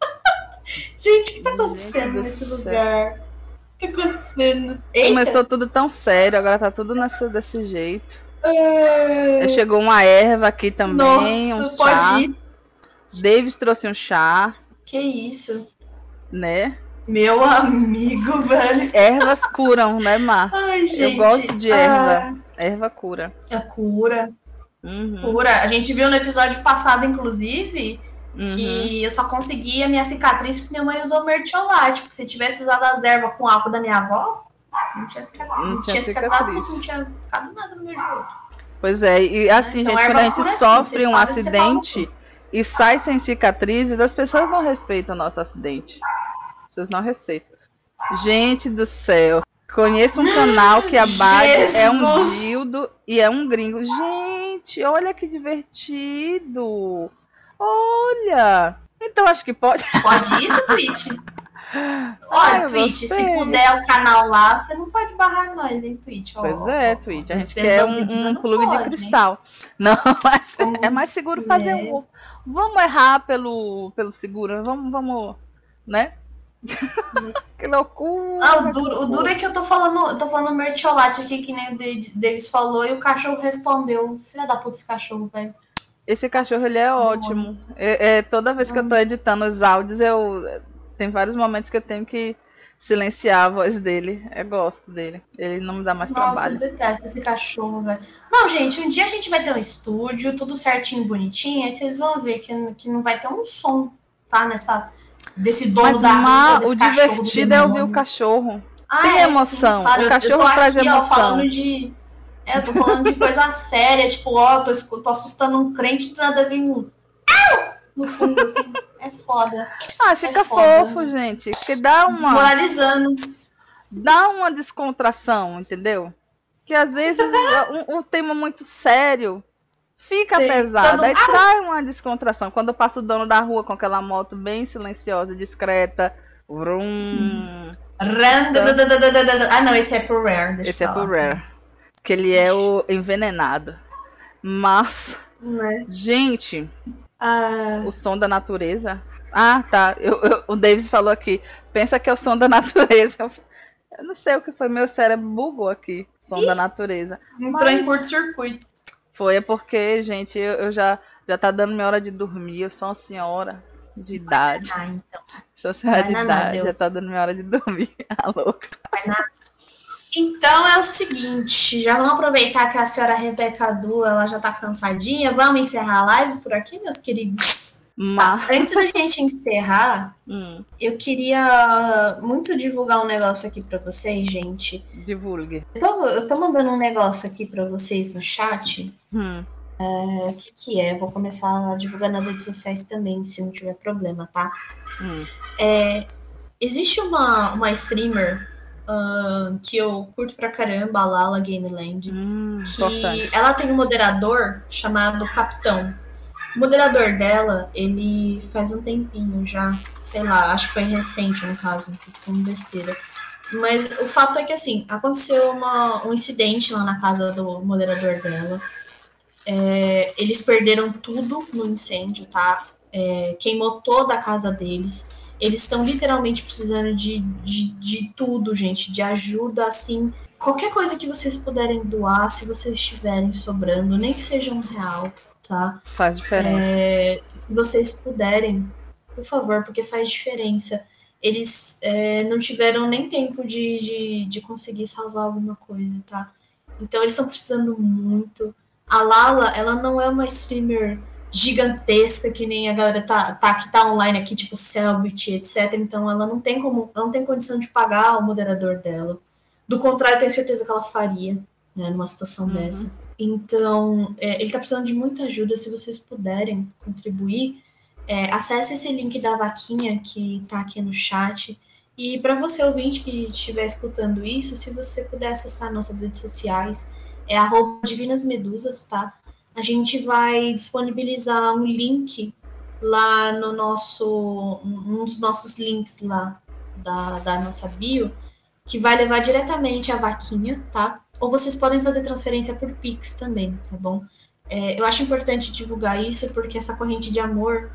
Gente, o que tá acontecendo do nesse céu. lugar? O que tá acontecendo? Eita. Começou tudo tão sério, agora tá tudo nessa, desse jeito. É... Chegou uma erva aqui também, Nossa, um pode chá. isso. Davis trouxe um chá, Que isso? né? Meu amigo, velho. Ervas curam, né, Mar? Ai, gente. gosto de erva. Erva cura. Ah, é cura. Uhum. Cura. A gente viu no episódio passado, inclusive, Uhum. Que eu só conseguia minha cicatriz porque minha mãe usou mertiolate. Porque se tivesse usado as ervas com álcool da minha avó, não tinha cicatriz. Não, não tinha não tinha ficado nada no meu joelho. Pois é, e assim, então, gente, quando a gente assim, sofre um acidente e sai sem cicatrizes, as pessoas não respeitam o nosso acidente. As pessoas não respeitam. Gente do céu. Conheço um canal que a base é um dildo e é um gringo. Gente, olha que divertido. Olha. Então acho que pode. Pode isso, Twitch? Olha, Twitch, se puder o canal lá, você não pode barrar nós, hein, Twitch? Pois é, Twitch. A gente quer um, um clube pode, de cristal. Né? Não, mas é mais seguro fazer é. um. Vamos errar pelo, pelo seguro. Vamos, vamos, né? que loucura! Ah, o duro, o duro é que eu tô falando, eu tô falando mertiolate aqui, que nem o Davis falou, e o cachorro respondeu. Filha da puta, esse cachorro, velho. Esse cachorro, ele é ótimo. É, é, toda vez que eu tô editando os áudios, eu tem vários momentos que eu tenho que silenciar a voz dele. Eu gosto dele. Ele não me dá mais Nossa, trabalho. Nossa, eu detesto esse cachorro, velho. Não, gente, um dia a gente vai ter um estúdio, tudo certinho, bonitinho, aí vocês vão ver que, que não vai ter um som, tá? Nessa, desse dono Mas, da rua, O divertido é ouvir o cachorro. Ah, Tem é, emoção. Sim, claro, o cachorro eu tô traz aqui, emoção. Ó, falando de... É, eu tô falando de coisa séria, tipo, ó, tô, tô assustando um crente, nada vir um no fundo, assim. É foda. Ah, fica é foda. fofo, gente. Porque dá uma. Desmoralizando. Dá uma descontração, entendeu? Que às vezes um, um, tema muito sério fica Sim. pesado. Aí ah! traz uma descontração. Quando eu passo o dono da rua com aquela moto bem silenciosa, discreta. Vrum. Hum. Ah, não, esse é pro Rare. esse é pro Rare. Que ele é o envenenado. Mas. Né? Gente, ah. O som da natureza. Ah, tá. Eu, eu, o Davis falou aqui. Pensa que é o som da natureza. Eu não sei o que foi. Meu cérebro bugou aqui. Som Ih, da natureza. Entrou em curto-circuito. Foi, é porque, gente, eu, eu, já, já tá dando minha hora de dormir. Eu sou uma senhora de idade. Ah, então. Sou senhora Vai de idade. Já tá dando minha hora de dormir. A louca. Vai nada. Então é o seguinte, já vamos aproveitar que a senhora Rebeca Du, ela já tá cansadinha. Vamos encerrar a live por aqui, meus queridos? Mas... Tá, antes da gente encerrar, hum. eu queria muito divulgar um negócio aqui para vocês, gente. Divulgue. Eu tô, eu tô mandando um negócio aqui para vocês no chat. Hum. O é, que, que é? Vou começar a divulgar nas redes sociais também, se não tiver problema, tá? Hum. É, existe uma, uma streamer uh, que eu curto pra caramba, a Lala Game Land. Hum, que ela tem um moderador chamado Capitão. O moderador dela, ele faz um tempinho já, sei lá, acho que foi recente no caso, com besteira. Mas o fato é que, assim, aconteceu uma, um incidente lá na casa do moderador dela. É, eles perderam tudo no incêndio, tá? É, queimou toda a casa deles. Eles estão literalmente precisando de, de, de tudo, gente, de ajuda, assim. Qualquer coisa que vocês puderem doar, se vocês estiverem sobrando, nem que seja um real, tá? Faz diferença. É, se vocês puderem, por favor, porque faz diferença. Eles é, não tiveram nem tempo de, de, de conseguir salvar alguma coisa, tá? Então eles estão precisando muito. A Lala, ela não é uma streamer gigantesca que nem a galera tá, tá que tá online aqui, tipo Selbit, etc. Então ela não tem como, não tem condição de pagar o moderador dela. Do contrário, tenho certeza que ela faria, né, numa situação uhum. dessa. Então, é, ele tá precisando de muita ajuda. Se vocês puderem contribuir, é, acesse esse link da vaquinha que tá aqui no chat. E para você ouvinte que estiver escutando isso, se você puder acessar nossas redes sociais, é arroba Divinas Medusas, tá? A gente vai disponibilizar um link lá no nosso, um dos nossos links lá da, da nossa bio, que vai levar diretamente a vaquinha, tá? Ou vocês podem fazer transferência por Pix também, tá bom? É, eu acho importante divulgar isso, porque essa corrente de amor,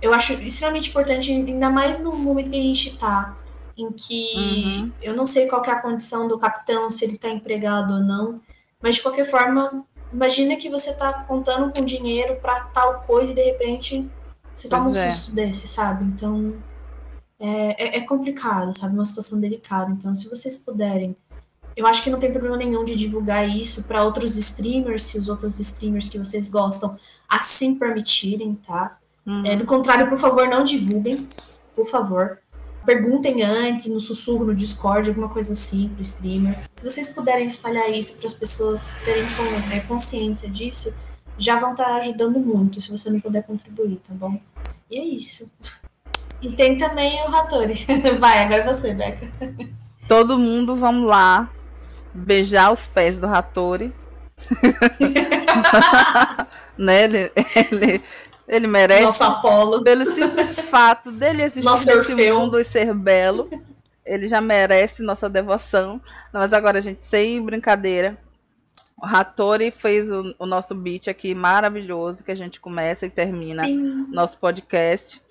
eu acho extremamente importante, ainda mais no momento que a gente tá, em que uhum. eu não sei qual é a condição do capitão, se ele tá empregado ou não, mas de qualquer forma, Imagina que você tá contando com dinheiro para tal coisa e de repente você toma um é. susto desse, sabe? Então é, é, é, complicado, sabe? Uma situação delicada. Então, se vocês puderem, eu acho que não tem problema nenhum de divulgar isso para outros streamers, se os outros streamers que vocês gostam assim permitirem, tá? Uhum. É, do contrário, por favor, não divulguem. Por favor. Perguntem antes, no sussurro, no Discord, alguma coisa assim pro streamer. Se vocês puderem espalhar isso para as pessoas terem é, consciência disso, já vão estar tá ajudando muito, se você não puder contribuir, tá bom? E é isso. E tem também o Ratori. Vai, agora é você, Beca. Todo mundo, vamos lá, beijar os pés do Ratori. né? Ele, ele, ele merece. Nosso Apolo. Pelo simples fato dele existir Nosso nesse Orfeu. mundo e ser belo. Ele já merece nossa devoção. Mas agora, gente, sem brincadeira. O Ratori fez o, o nosso beat aqui maravilhoso, que a gente começa e termina Sim. nosso podcast.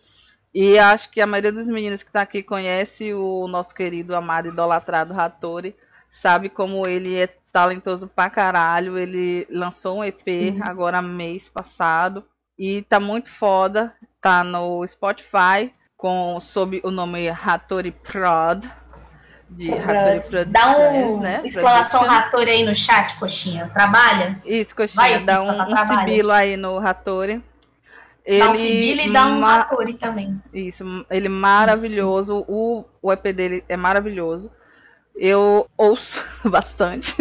E acho que a maioria dos meninos que está aqui conhece o nosso querido, amado, idolatrado Ratori. Sabe como ele é talentoso pra caralho. Ele lançou um EP Sim. agora mês passado. E tá muito foda. Tá no Spotify com sob o nome Hattori Prod. De Hattori Productions, Dá um né? exclamação Hattori aí no chat, coxinha. Trabalha? Isso, coxinha. Vai, dá um, um sibilo aí no Hattori. Ele dá um sibilo e dá um ma... Hattori também. Isso, ele maravilhoso. O, o EP dele é maravilhoso. Eu ouço bastante.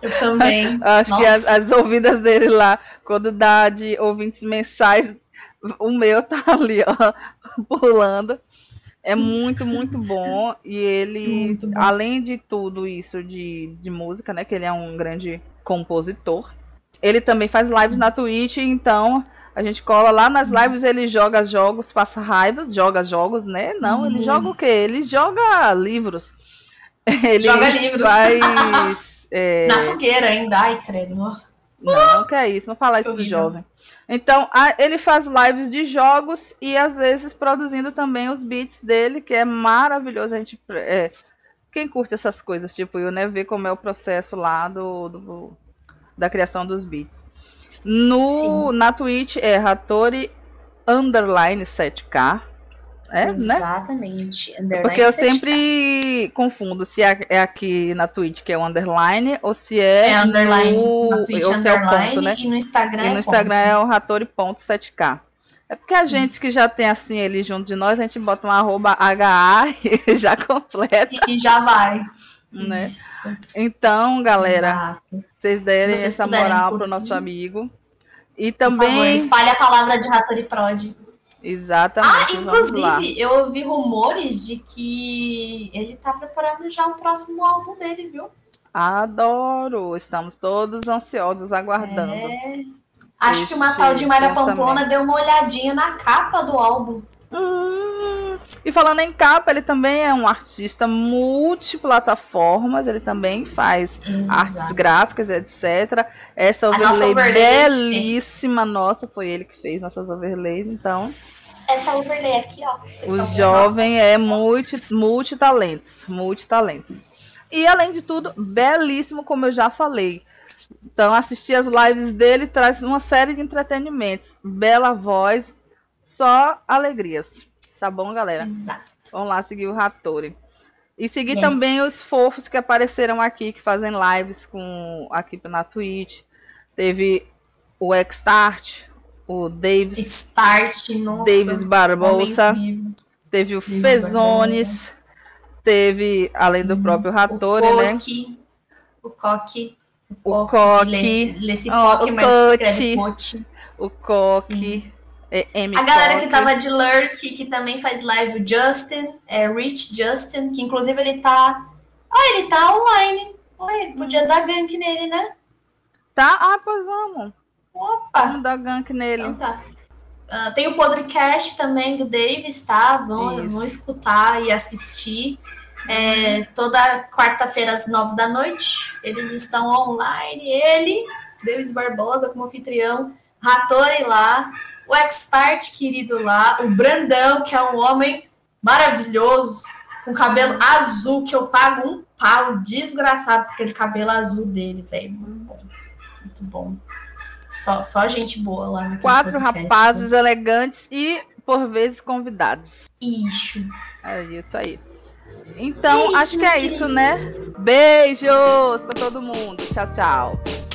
Eu também. Acho Nossa. que as, as, ouvidas dele lá, quando dá de ouvintes mensais, o meu tá ali, ó, pulando. É muito, muito bom. E ele, bom. além de tudo isso de, de música, né? Que ele é um grande compositor. Ele também faz lives na Twitch, então a gente cola lá nas lives, ele joga jogos, passa raivas, joga jogos, né? Não, ele joga o quê? Ele joga livros. Ele joga livros. Faz, é... Na fogueira ainda, ai, credo. Não, que é isso, não falar isso de jovem. Então, a, ele faz lives de jogos e às vezes produzindo também os beats dele, que é maravilhoso. A gente, é, quem curte essas coisas, tipo eu, né, ver como é o processo lá do, do da criação dos beats. No, na Twitch é Ratori underline 7K. É, né? Exatamente. Né? Porque eu sempre confundo se é, é aqui na Twitch que é o underline ou se é, é underline, no, na Twitch, ou se é o ponto, né? E no Instagram, e no é, Instagram é o Ratori.7k. É porque a gente Isso. que já tem assim ele junto de nós, a gente bota um arroba HA e já completa. E, e já vai. Né? Então, galera, Exato. vocês derem vocês essa moral pro nosso amigo. E também. Por favor, espalhe a palavra de Ratori Prod. Exatamente. Ah, inclusive, eu ouvi rumores de que ele tá preparando já o próximo álbum dele, viu? Adoro! Estamos todos ansiosos aguardando. É... Acho que uma tal de Mayra Pamplona deu uma olhadinha na capa do álbum. Hum, e falando em capa, ele também é um artista multiplataformas, ele também faz Exato. artes gráficas, etc. Essa overlay, overlay belíssima, nossa, foi ele que fez nossas overlays, então essa overlay aqui, ó. O jovem é multi, multitalentos, multitalentos. E além de tudo, belíssimo, como eu já falei. Então, assistir as lives dele traz uma série de entretenimentos. Bela voz, só alegrias. Tá bom, galera? Exato. Vamos lá seguir o Ratori. E seguir yes. também os fofos que apareceram aqui, que fazem lives com aqui na Twitch. Teve o Xtart, o Davis, Start, nossa, Davis Barbosa, teve o Davis Fezones, Barbosa. teve, além Sim. do próprio Rattori, o né? O Coque. O Coque. Oh, o Coque. O Coque. É, a galera que tava de Lurk, que também faz live, o Justin, é Rich Justin, que inclusive ele tá. Ah, ele tá online. Oi, podia hum. dar gank nele, né? Tá? Ah, pois vamos. Opa! Vamos dar gank nele. Então tá. Uh, tem o podcast também do Davis, tá? Vão, vão escutar e assistir. É, toda quarta-feira às nove da noite. Eles estão online. Ele, Davis Barbosa, como anfitrião, Ratori lá, o X-Start querido lá, o Brandão, que é um homem maravilhoso, com cabelo azul, que eu pago um pau desgraçado por aquele cabelo azul dele, velho. Muito bom. Muito bom. Só, só gente boa lá no Quatro podcast, rapazes né? elegantes e, por vezes, convidados. Isso. É isso aí. Então, é isso, acho que é queridos. isso, né? Beijos pra todo mundo. Tchau, tchau.